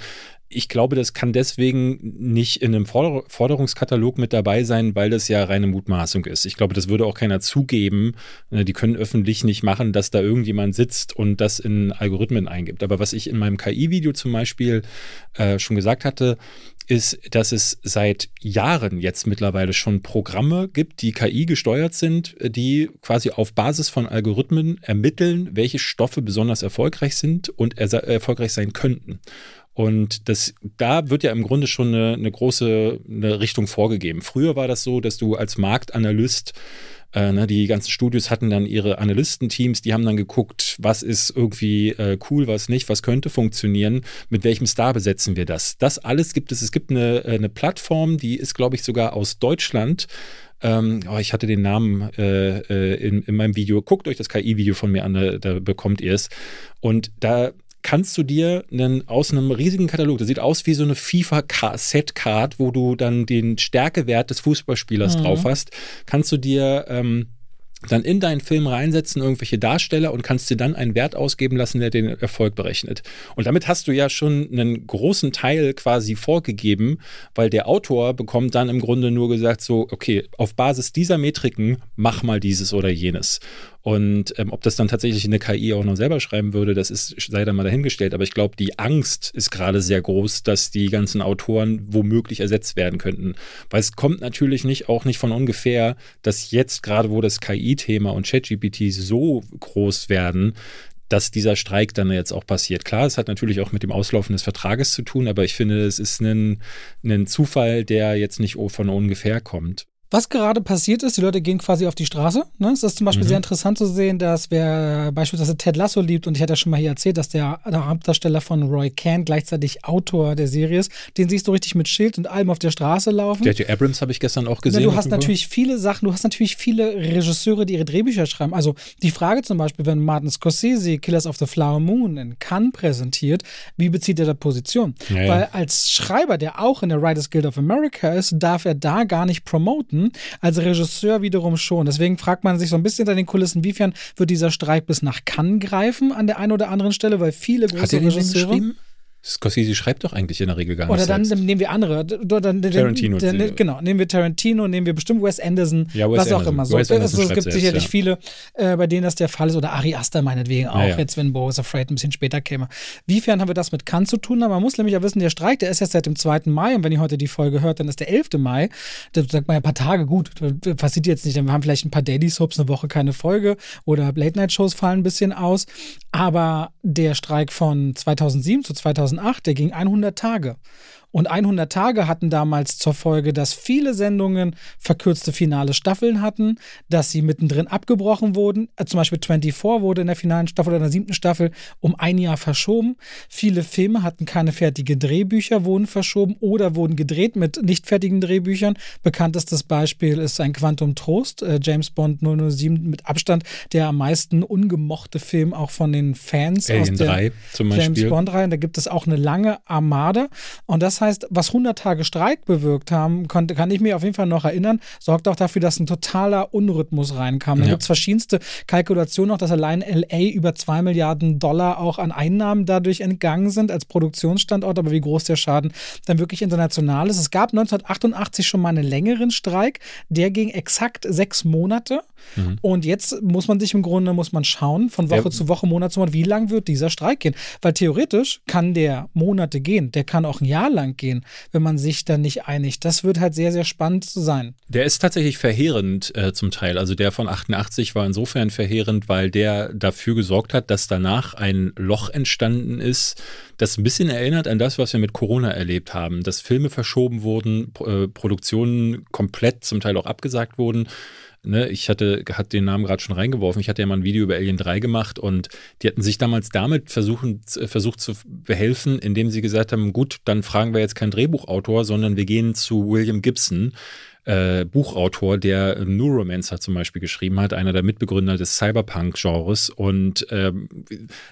Ich glaube, das kann deswegen nicht in einem Forderungskatalog mit dabei sein, weil das ja reine Mutmaßung ist. Ich glaube, das würde auch keiner zugeben. Ne, die können öffentlich nicht machen, dass da irgendjemand sitzt und das in Algorithmen eingibt. Aber was ich in meinem KI-Video zum Beispiel äh, schon gesagt hatte, ist, dass es seit Jahren jetzt mittlerweile schon Programme gibt, die KI gesteuert sind, die quasi auf Basis von Algorithmen ermitteln, welche Stoffe besonders erfolgreich sind und erfolgreich sein könnten. Und das, da wird ja im Grunde schon eine, eine große eine Richtung vorgegeben. Früher war das so, dass du als Marktanalyst äh, ne, die ganzen Studios hatten dann ihre Analystenteams, die haben dann geguckt, was ist irgendwie äh, cool, was nicht, was könnte funktionieren, mit welchem Star besetzen wir das. Das alles gibt es. Es gibt eine, äh, eine Plattform, die ist, glaube ich, sogar aus Deutschland. Ähm, oh, ich hatte den Namen äh, äh in, in, meinem Video. Guckt euch das KI-Video von mir an, da, da bekommt ihr es. Und da kannst du dir einen, aus einem riesigen Katalog, das sieht aus wie so eine FIFA-Set-Card, wo du dann den Stärkewert des Fußballspielers mhm. drauf hast, kannst du dir ähm, dann in deinen Film reinsetzen, irgendwelche Darsteller und kannst dir dann einen Wert ausgeben lassen, der den Erfolg berechnet. Und damit hast du ja schon einen großen Teil quasi vorgegeben, weil der Autor bekommt dann im Grunde nur gesagt, so, okay, auf Basis dieser Metriken mach mal dieses oder jenes. Und ähm, ob das dann tatsächlich eine KI auch noch selber schreiben würde, das ist sei dann mal dahingestellt. Aber ich glaube, die Angst ist gerade sehr groß, dass die ganzen Autoren womöglich ersetzt werden könnten. Weil es kommt natürlich nicht auch nicht von ungefähr, dass jetzt gerade, wo das KI-Thema und ChatGPT so groß werden, dass dieser Streik dann jetzt auch passiert. Klar, es hat natürlich auch mit dem Auslaufen des Vertrages zu tun, aber ich finde, es ist ein, ein Zufall, der jetzt nicht von ungefähr kommt. Was gerade passiert ist, die Leute gehen quasi auf die Straße. Ne? Es ist zum Beispiel mhm. sehr interessant zu sehen, dass wer beispielsweise Ted Lasso liebt, und ich hatte ja schon mal hier erzählt, dass der, der Hauptdarsteller von Roy Kent gleichzeitig Autor der Serie ist, den siehst du richtig mit Schild und allem auf der Straße laufen. J.J. Abrams habe ich gestern auch gesehen. Ja, du hast natürlich viele Sachen, du hast natürlich viele Regisseure, die ihre Drehbücher schreiben. Also die Frage zum Beispiel, wenn Martin Scorsese Killers of the Flower Moon in Cannes präsentiert, wie bezieht er da Position? Ja, ja. Weil als Schreiber, der auch in der Writers Guild of America ist, darf er da gar nicht promoten Minuten, als Regisseur wiederum schon. Deswegen fragt man sich so ein bisschen hinter den Kulissen, inwiefern wird dieser Streik bis nach Cannes greifen an der einen oder anderen Stelle, weil viele große Hat Regisseure. Geschrieben? Scorsese schreibt doch eigentlich in der Regel gar nicht. Oder dann selbst. nehmen wir andere. Dann, Tarantino. Den, den, genau, nehmen wir Tarantino, nehmen wir bestimmt Wes Anderson, ja, Wes was Anderson. auch immer. So, also, es gibt sicherlich ja. viele, äh, bei denen das der Fall ist. Oder Ari Aster meinetwegen auch, ja, jetzt wenn Bo is Afraid ein bisschen später käme. Wiefern haben wir das mit Cannes zu tun? Aber man muss nämlich ja wissen, der Streik, der ist jetzt seit dem 2. Mai. Und wenn ihr heute die Folge hört, dann ist der 11. Mai. Da sagt man ja ein paar Tage, gut, passiert jetzt nicht. Wir haben vielleicht ein paar Daily Soaps, eine Woche keine Folge. Oder Late-Night-Shows fallen ein bisschen aus. Aber der Streik von 2007 zu 2008, der ging 100 Tage. Und 100 Tage hatten damals zur Folge, dass viele Sendungen verkürzte finale Staffeln hatten, dass sie mittendrin abgebrochen wurden. Äh, zum Beispiel 24 wurde in der finalen Staffel oder in der siebten Staffel um ein Jahr verschoben. Viele Filme hatten keine fertigen Drehbücher, wurden verschoben oder wurden gedreht mit nicht fertigen Drehbüchern. Bekanntestes Beispiel ist ein Quantum Trost, äh, James Bond 007 mit Abstand der am meisten ungemochte Film auch von den Fans Alien aus der 3 zum James Bond-Reihe. Da gibt es auch eine lange Armada. Und das heißt, was 100 Tage Streik bewirkt haben, konnte, kann ich mir auf jeden Fall noch erinnern, sorgt auch dafür, dass ein totaler Unrhythmus reinkam. Da ja. gibt es verschiedenste Kalkulationen auch, dass allein LA über 2 Milliarden Dollar auch an Einnahmen dadurch entgangen sind als Produktionsstandort, aber wie groß der Schaden dann wirklich international ist. Es gab 1988 schon mal einen längeren Streik, der ging exakt sechs Monate. Mhm. Und jetzt muss man sich im Grunde muss man schauen, von Woche ja. zu Woche, Monat zu Monat, wie lang wird dieser Streik gehen? Weil theoretisch kann der Monate gehen, der kann auch ein Jahr lang Studiosschrank gehen, wenn man sich dann nicht einigt. Das wird halt sehr, sehr spannend zu sein. Der ist tatsächlich verheerend äh, zum Teil. Also der von 88 war insofern verheerend, weil der dafür gesorgt hat, dass danach ein Loch entstanden ist, das ein bisschen erinnert an das, was wir mit Corona erlebt haben. Dass Filme verschoben wurden, äh, Produktionen komplett zum Teil auch abgesagt wurden ne, ich hatte, hatte den Namen gerade schon reingeworfen, ich hatte ja mal ein Video über Alien 3 gemacht und die hatten sich damals damit versuchen, versucht zu behelfen, indem sie gesagt haben, gut, dann fragen wir jetzt keinen Drehbuchautor, sondern wir gehen zu William Gibson, äh, Buchautor, der Neuromancer zum Beispiel geschrieben hat, einer der Mitbegründer des Cyberpunk-Genres. Und ähm,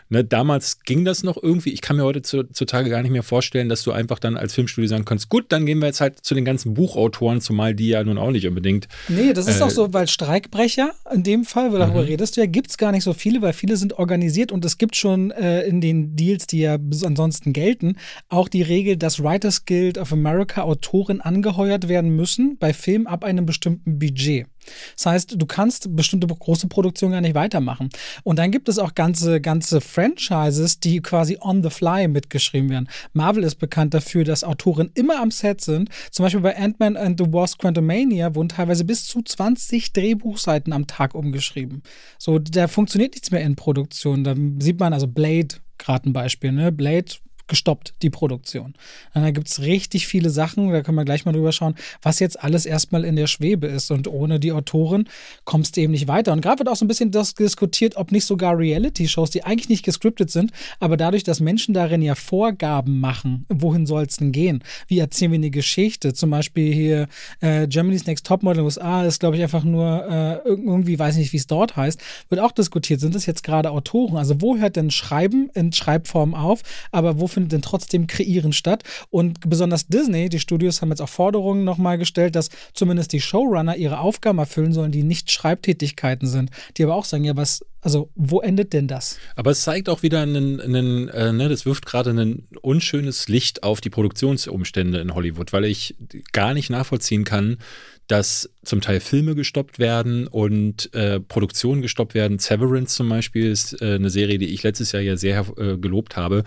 ne, damals ging das noch irgendwie. Ich kann mir heute zu, zutage gar nicht mehr vorstellen, dass du einfach dann als Filmstudio sagen kannst, gut, dann gehen wir jetzt halt zu den ganzen Buchautoren, zumal die ja nun auch nicht unbedingt. Nee, das ist äh, auch so, weil Streikbrecher in dem Fall, weil darüber mhm. redest du ja, gibt es gar nicht so viele, weil viele sind organisiert und es gibt schon äh, in den Deals, die ja ansonsten gelten, auch die Regel, dass Writers Guild of America Autoren angeheuert werden müssen bei Film ab einem bestimmten Budget. Das heißt, du kannst bestimmte große Produktionen gar nicht weitermachen. Und dann gibt es auch ganze, ganze Franchises, die quasi on the fly mitgeschrieben werden. Marvel ist bekannt dafür, dass Autoren immer am Set sind. Zum Beispiel bei Ant-Man and the Wasp Quantumania wurden teilweise bis zu 20 Drehbuchseiten am Tag umgeschrieben. So, da funktioniert nichts mehr in Produktion. Da sieht man also Blade, gerade ein Beispiel, ne? Blade gestoppt, die Produktion. Und da gibt es richtig viele Sachen, da können wir gleich mal drüber schauen, was jetzt alles erstmal in der Schwebe ist. Und ohne die Autoren kommst du eben nicht weiter. Und gerade wird auch so ein bisschen das diskutiert, ob nicht sogar Reality-Shows, die eigentlich nicht gescriptet sind, aber dadurch, dass Menschen darin ja Vorgaben machen, wohin soll es denn gehen? Wie erzählen wir eine Geschichte? Zum Beispiel hier äh, Germany's Next Topmodel USA ist, glaube ich, einfach nur äh, irgendwie, weiß nicht, wie es dort heißt, wird auch diskutiert. Sind das jetzt gerade Autoren? Also wo hört denn Schreiben in Schreibform auf? Aber wo findet denn trotzdem Kreieren statt? Und besonders Disney, die Studios haben jetzt auch Forderungen nochmal gestellt, dass zumindest die Showrunner ihre Aufgaben erfüllen sollen, die nicht Schreibtätigkeiten sind. Die aber auch sagen, ja, was, also wo endet denn das? Aber es zeigt auch wieder einen, einen äh, ne, das wirft gerade ein unschönes Licht auf die Produktionsumstände in Hollywood, weil ich gar nicht nachvollziehen kann, dass zum Teil Filme gestoppt werden und äh, Produktionen gestoppt werden. Severance zum Beispiel ist äh, eine Serie, die ich letztes Jahr ja sehr äh, gelobt habe.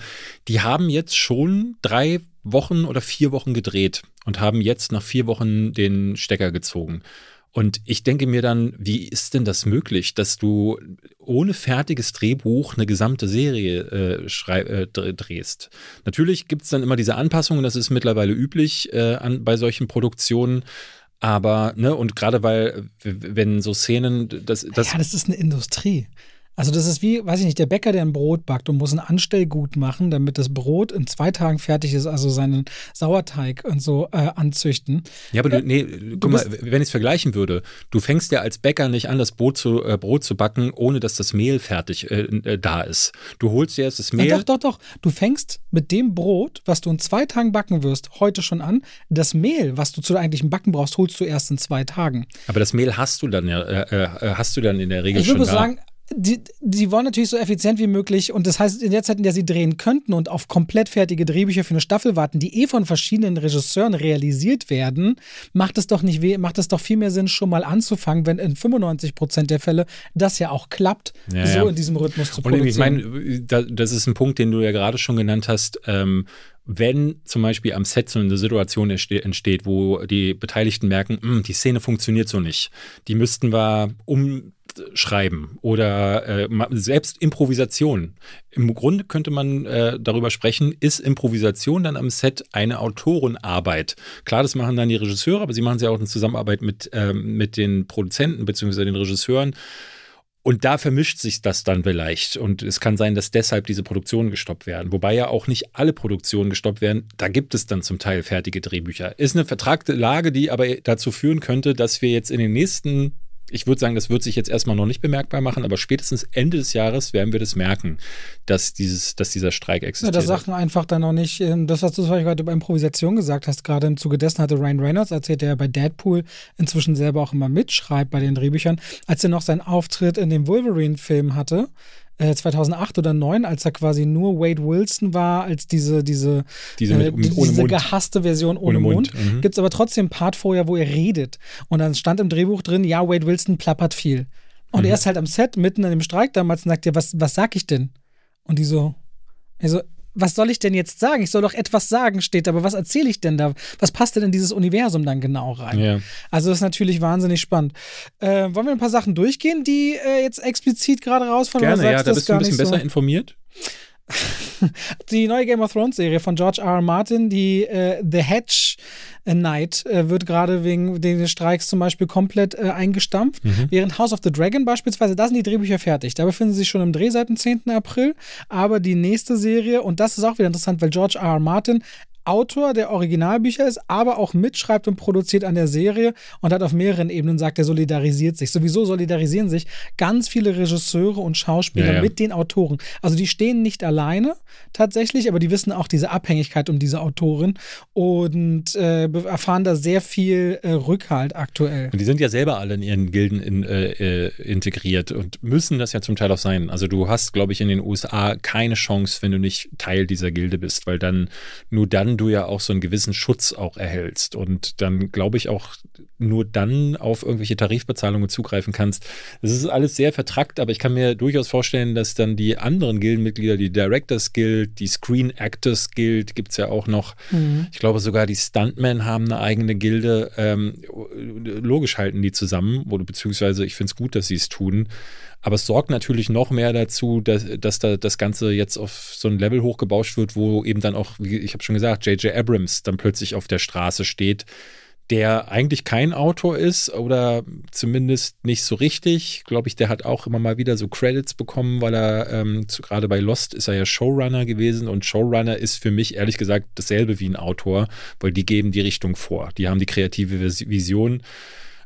Die haben jetzt schon drei Wochen oder vier Wochen gedreht und haben jetzt nach vier Wochen den Stecker gezogen. Und ich denke mir dann, wie ist denn das möglich, dass du ohne fertiges Drehbuch eine gesamte Serie äh, äh, drehst? Natürlich gibt es dann immer diese Anpassungen, das ist mittlerweile üblich äh, an, bei solchen Produktionen. Aber, ne, und gerade weil, wenn so Szenen, das, das. Ja, das ist eine Industrie. Also das ist wie, weiß ich nicht, der Bäcker, der ein Brot backt und muss ein Anstellgut machen, damit das Brot in zwei Tagen fertig ist, also seinen Sauerteig und so äh, anzüchten. Ja, aber du, nee, du guck mal, wenn ich es vergleichen würde, du fängst ja als Bäcker nicht an, das Brot zu, äh, Brot zu backen, ohne dass das Mehl fertig äh, äh da ist. Du holst dir erst das Mehl. Ja, doch, doch, doch. Du fängst mit dem Brot, was du in zwei Tagen backen wirst, heute schon an. Das Mehl, was du zu eigentlichen Backen brauchst, holst du erst in zwei Tagen. Aber das Mehl hast du dann ja, äh, äh, hast du dann in der Regel schon. Ich würde sagen, die, die wollen natürlich so effizient wie möglich und das heißt, in der Zeit, in der sie drehen könnten und auf komplett fertige Drehbücher für eine Staffel warten, die eh von verschiedenen Regisseuren realisiert werden, macht es doch nicht weh, macht es doch viel mehr Sinn, schon mal anzufangen, wenn in 95 Prozent der Fälle das ja auch klappt, ja, so ja. in diesem Rhythmus zu produzieren. Und ich meine, das ist ein Punkt, den du ja gerade schon genannt hast. Ähm, wenn zum Beispiel am Set so eine Situation entsteht, wo die Beteiligten merken, hm, die Szene funktioniert so nicht, die müssten wir um schreiben oder äh, selbst Improvisation. Im Grunde könnte man äh, darüber sprechen, ist Improvisation dann am Set eine Autorenarbeit? Klar, das machen dann die Regisseure, aber sie machen sie auch in Zusammenarbeit mit, äh, mit den Produzenten bzw. den Regisseuren. Und da vermischt sich das dann vielleicht. Und es kann sein, dass deshalb diese Produktionen gestoppt werden. Wobei ja auch nicht alle Produktionen gestoppt werden. Da gibt es dann zum Teil fertige Drehbücher. Ist eine vertragte Lage, die aber dazu führen könnte, dass wir jetzt in den nächsten ich würde sagen, das wird sich jetzt erstmal noch nicht bemerkbar machen, aber spätestens Ende des Jahres werden wir das merken, dass, dieses, dass dieser Streik existiert. Ja, das Sachen einfach dann noch nicht, ähm, das, was du zum Beispiel gerade über Improvisation gesagt hast, gerade im Zuge dessen hatte Ryan Reynolds erzählt, der ja bei Deadpool inzwischen selber auch immer mitschreibt bei den Drehbüchern, als er noch seinen Auftritt in dem Wolverine-Film hatte, 2008 äh, oder 2009, als er quasi nur Wade Wilson war, als diese, diese, diese, mit, äh, diese gehasste Version ohne, ohne Mund. Mund. Mhm. Gibt es aber trotzdem einen Part vorher, wo er redet. Und dann stand im Drehbuch drin, ja, Wade Wilson plappert viel. Und mhm. er ist halt am Set, mitten an dem Streik damals und sagt, ja, was, was sag ich denn? Und die so, also, was soll ich denn jetzt sagen? Ich soll doch etwas sagen, steht, aber was erzähle ich denn da? Was passt denn in dieses Universum dann genau rein? Ja. Also das ist natürlich wahnsinnig spannend. Äh, wollen wir ein paar Sachen durchgehen, die äh, jetzt explizit gerade rausfallen? Gerne, ja, da bist du ein bisschen besser so? informiert. Die neue Game of Thrones Serie von George R. R. Martin, die äh, The Hedge Night, äh, wird gerade wegen des Streiks zum Beispiel komplett äh, eingestampft. Mhm. Während House of the Dragon beispielsweise, da sind die Drehbücher fertig. Da befinden sie sich schon im Dreh seit dem 10. April. Aber die nächste Serie, und das ist auch wieder interessant, weil George R. R. Martin Autor der Originalbücher ist, aber auch mitschreibt und produziert an der Serie und hat auf mehreren Ebenen sagt, er solidarisiert sich. Sowieso solidarisieren sich ganz viele Regisseure und Schauspieler ja, ja. mit den Autoren. Also die stehen nicht alleine tatsächlich, aber die wissen auch diese Abhängigkeit um diese Autorin und äh, erfahren da sehr viel äh, Rückhalt aktuell. Und die sind ja selber alle in ihren Gilden in, äh, äh integriert und müssen das ja zum Teil auch sein. Also du hast, glaube ich, in den USA keine Chance, wenn du nicht Teil dieser Gilde bist, weil dann nur dann du ja auch so einen gewissen Schutz auch erhältst und dann glaube ich auch nur dann auf irgendwelche Tarifbezahlungen zugreifen kannst. Das ist alles sehr vertrackt, aber ich kann mir durchaus vorstellen, dass dann die anderen Gildenmitglieder, die Directors Guild, die Screen Actors Guild gibt es ja auch noch. Mhm. Ich glaube sogar die Stuntmen haben eine eigene Gilde. Ähm, logisch halten die zusammen oder beziehungsweise ich finde es gut, dass sie es tun. Aber es sorgt natürlich noch mehr dazu, dass, dass da das Ganze jetzt auf so ein Level hochgebauscht wird, wo eben dann auch, wie ich habe schon gesagt, J.J. Abrams dann plötzlich auf der Straße steht, der eigentlich kein Autor ist oder zumindest nicht so richtig. Glaube ich, der hat auch immer mal wieder so Credits bekommen, weil er ähm, gerade bei Lost ist er ja Showrunner gewesen und Showrunner ist für mich ehrlich gesagt dasselbe wie ein Autor, weil die geben die Richtung vor. Die haben die kreative Vision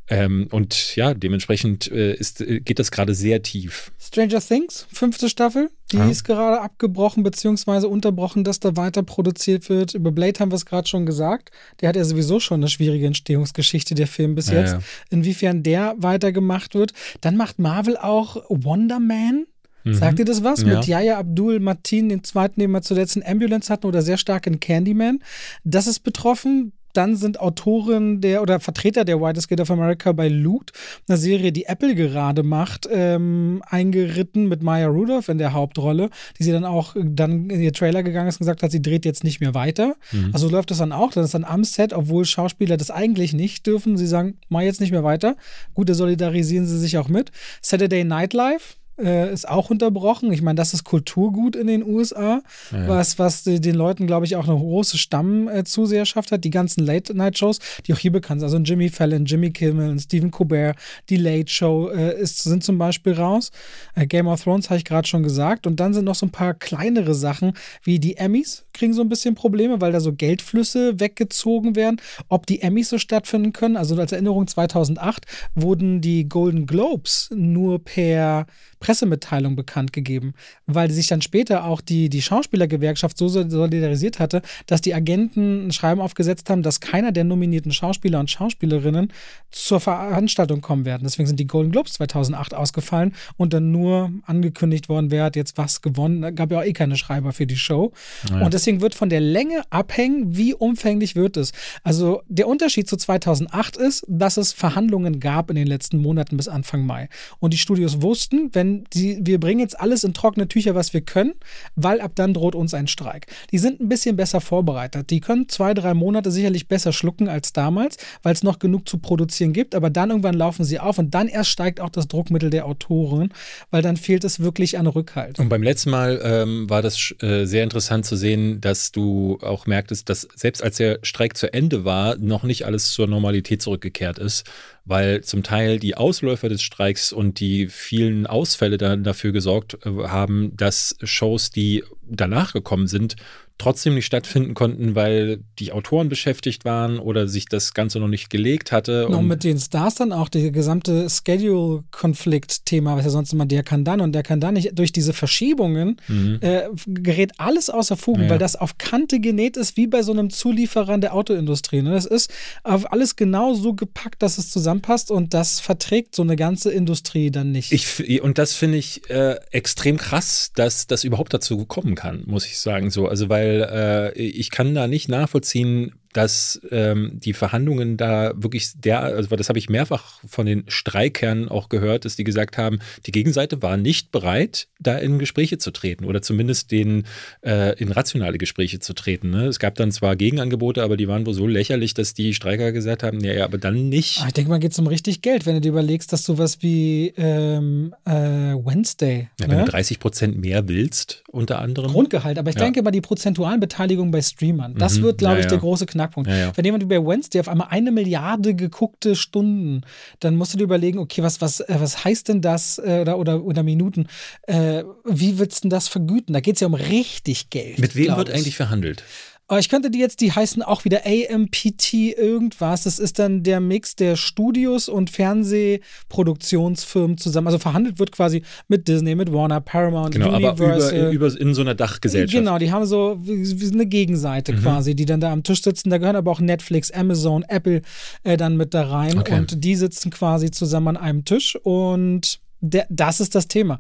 ähm, und ja, dementsprechend äh, ist, äh, geht das gerade sehr tief. Stranger Things, fünfte Staffel, die ah. ist gerade abgebrochen bzw. unterbrochen, dass da weiter produziert wird. Über Blade haben wir es gerade schon gesagt. Der hat ja sowieso schon eine schwierige Entstehungsgeschichte, der Film bis jetzt. Ja, ja. Inwiefern der weitergemacht wird. Dann macht Marvel auch Wonder Man. Mhm. Sagt ihr das was? Ja. Mit Yaya Abdul Martin, den zweiten, den wir zuletzt in Ambulance hatten oder sehr stark in Candyman. Das ist betroffen. Dann sind Autoren der oder Vertreter der Whitest Gate of America bei Loot, eine Serie, die Apple gerade macht, ähm, eingeritten mit Maya Rudolph in der Hauptrolle, die sie dann auch dann in ihr Trailer gegangen ist und gesagt hat, sie dreht jetzt nicht mehr weiter. Mhm. Also läuft das dann auch. Das ist dann am Set, obwohl Schauspieler das eigentlich nicht dürfen. Sie sagen, mach jetzt nicht mehr weiter. Gut, da solidarisieren sie sich auch mit. Saturday Night Live äh, ist auch unterbrochen. Ich meine, das ist Kulturgut in den USA, ja. was, was den Leuten, glaube ich, auch eine große Stammzuseherschaft hat. Die ganzen Late-Night-Shows, die auch hier bekannt sind. Also Jimmy Fallon, Jimmy Kimmel, Stephen Colbert, die Late Show äh, ist, sind zum Beispiel raus. Äh, Game of Thrones habe ich gerade schon gesagt. Und dann sind noch so ein paar kleinere Sachen, wie die Emmys kriegen so ein bisschen Probleme, weil da so Geldflüsse weggezogen werden. Ob die Emmys so stattfinden können, also als Erinnerung 2008 wurden die Golden Globes nur per Pressemitteilung bekannt gegeben, weil sich dann später auch die, die Schauspielergewerkschaft so solidarisiert hatte, dass die Agenten ein Schreiben aufgesetzt haben, dass keiner der nominierten Schauspieler und Schauspielerinnen zur Veranstaltung kommen werden. Deswegen sind die Golden Globes 2008 ausgefallen und dann nur angekündigt worden, wer hat jetzt was gewonnen. Da gab ja auch eh keine Schreiber für die Show. Ja. Und deswegen wird von der Länge abhängen, wie umfänglich wird es. Also der Unterschied zu 2008 ist, dass es Verhandlungen gab in den letzten Monaten bis Anfang Mai. Und die Studios wussten, wenn die, wir bringen jetzt alles in trockene Tücher, was wir können, weil ab dann droht uns ein Streik. Die sind ein bisschen besser vorbereitet. Die können zwei, drei Monate sicherlich besser schlucken als damals, weil es noch genug zu produzieren gibt, aber dann irgendwann laufen sie auf und dann erst steigt auch das Druckmittel der Autoren, weil dann fehlt es wirklich an Rückhalt. Und beim letzten Mal ähm, war das äh, sehr interessant zu sehen, dass du auch merktest, dass selbst als der Streik zu Ende war, noch nicht alles zur Normalität zurückgekehrt ist weil zum Teil die Ausläufer des Streiks und die vielen Ausfälle dann dafür gesorgt äh, haben, dass Shows, die danach gekommen sind, trotzdem nicht stattfinden konnten, weil die Autoren beschäftigt waren oder sich das Ganze noch nicht gelegt hatte. Und, und mit den Stars dann auch, der gesamte Schedule-Konflikt-Thema, was ja sonst immer der kann dann und der kann dann nicht, durch diese Verschiebungen mhm. äh, gerät alles außer Fugen, ja. weil das auf Kante genäht ist, wie bei so einem Zulieferer der Autoindustrie. Ne? Das ist auf alles genau so gepackt, dass es zusammenpasst und das verträgt so eine ganze Industrie dann nicht. Ich, und das finde ich äh, extrem krass, dass das überhaupt dazu kommen kann, muss ich sagen. So, also weil weil äh, ich kann da nicht nachvollziehen, dass ähm, die Verhandlungen da wirklich der, also das habe ich mehrfach von den Streikern auch gehört, dass die gesagt haben, die Gegenseite war nicht bereit, da in Gespräche zu treten oder zumindest den, äh, in rationale Gespräche zu treten. Ne? Es gab dann zwar Gegenangebote, aber die waren wohl so lächerlich, dass die Streiker gesagt haben, ja, ja aber dann nicht. Ah, ich denke mal, geht es um richtig Geld, wenn du dir überlegst, dass sowas wie ähm, äh, Wednesday. Ja, ne? Wenn du 30 Prozent mehr willst, unter anderem. Grundgehalt, aber ich ja. denke mal, die prozentualen Beteiligungen bei Streamern, das mhm. wird, glaube ich, der große Knackpunkt. Wenn jemand bei Wednesday auf einmal eine Milliarde geguckte Stunden, dann musst du dir überlegen, okay, was, was, äh, was heißt denn das äh, oder, oder, oder Minuten? Äh, wie willst du denn das vergüten? Da geht es ja um richtig Geld. Mit wem wird eigentlich verhandelt? Aber ich könnte die jetzt, die heißen auch wieder AMPT irgendwas. Das ist dann der Mix der Studios und Fernsehproduktionsfirmen zusammen. Also verhandelt wird quasi mit Disney, mit Warner, Paramount, genau, Universal. aber über, über in so einer Dachgesellschaft. Genau, die haben so eine Gegenseite mhm. quasi, die dann da am Tisch sitzen. Da gehören aber auch Netflix, Amazon, Apple äh, dann mit da rein. Okay. Und die sitzen quasi zusammen an einem Tisch und der, das ist das Thema.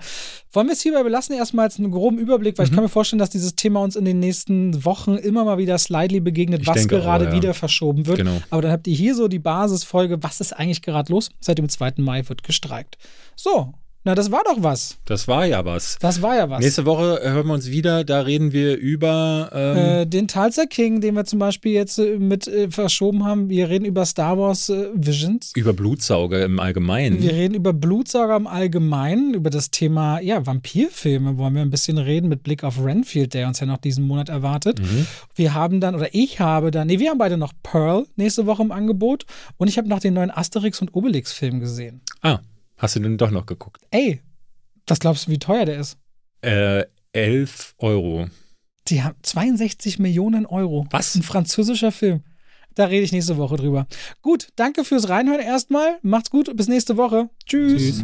Wollen wir es hierbei belassen? Erstmal als einen groben Überblick, weil mhm. ich kann mir vorstellen, dass dieses Thema uns in den nächsten Wochen immer mal wieder slightly begegnet, ich was gerade auch, ja. wieder verschoben wird. Genau. Aber dann habt ihr hier so die Basisfolge, was ist eigentlich gerade los? Seit dem 2. Mai wird gestreikt. So, na, das war doch was. Das war ja was. Das war ja was. Nächste Woche hören wir uns wieder. Da reden wir über ähm äh, den Tulsa King, den wir zum Beispiel jetzt äh, mit äh, verschoben haben. Wir reden über Star Wars äh, Visions. Über Blutsauger im Allgemeinen. Wir reden über Blutsauger im Allgemeinen, über das Thema ja, Vampirfilme wollen wir ein bisschen reden mit Blick auf Renfield, der uns ja noch diesen Monat erwartet. Mhm. Wir haben dann, oder ich habe dann, nee, wir haben beide noch Pearl nächste Woche im Angebot und ich habe noch den neuen Asterix und Obelix-Film gesehen. Ah. Hast du denn doch noch geguckt? Ey, was glaubst du, wie teuer der ist? Äh, 11 Euro. Die haben 62 Millionen Euro. Was? Ein französischer Film. Da rede ich nächste Woche drüber. Gut, danke fürs Reinhören erstmal. Macht's gut, bis nächste Woche. Tschüss. Tschüss.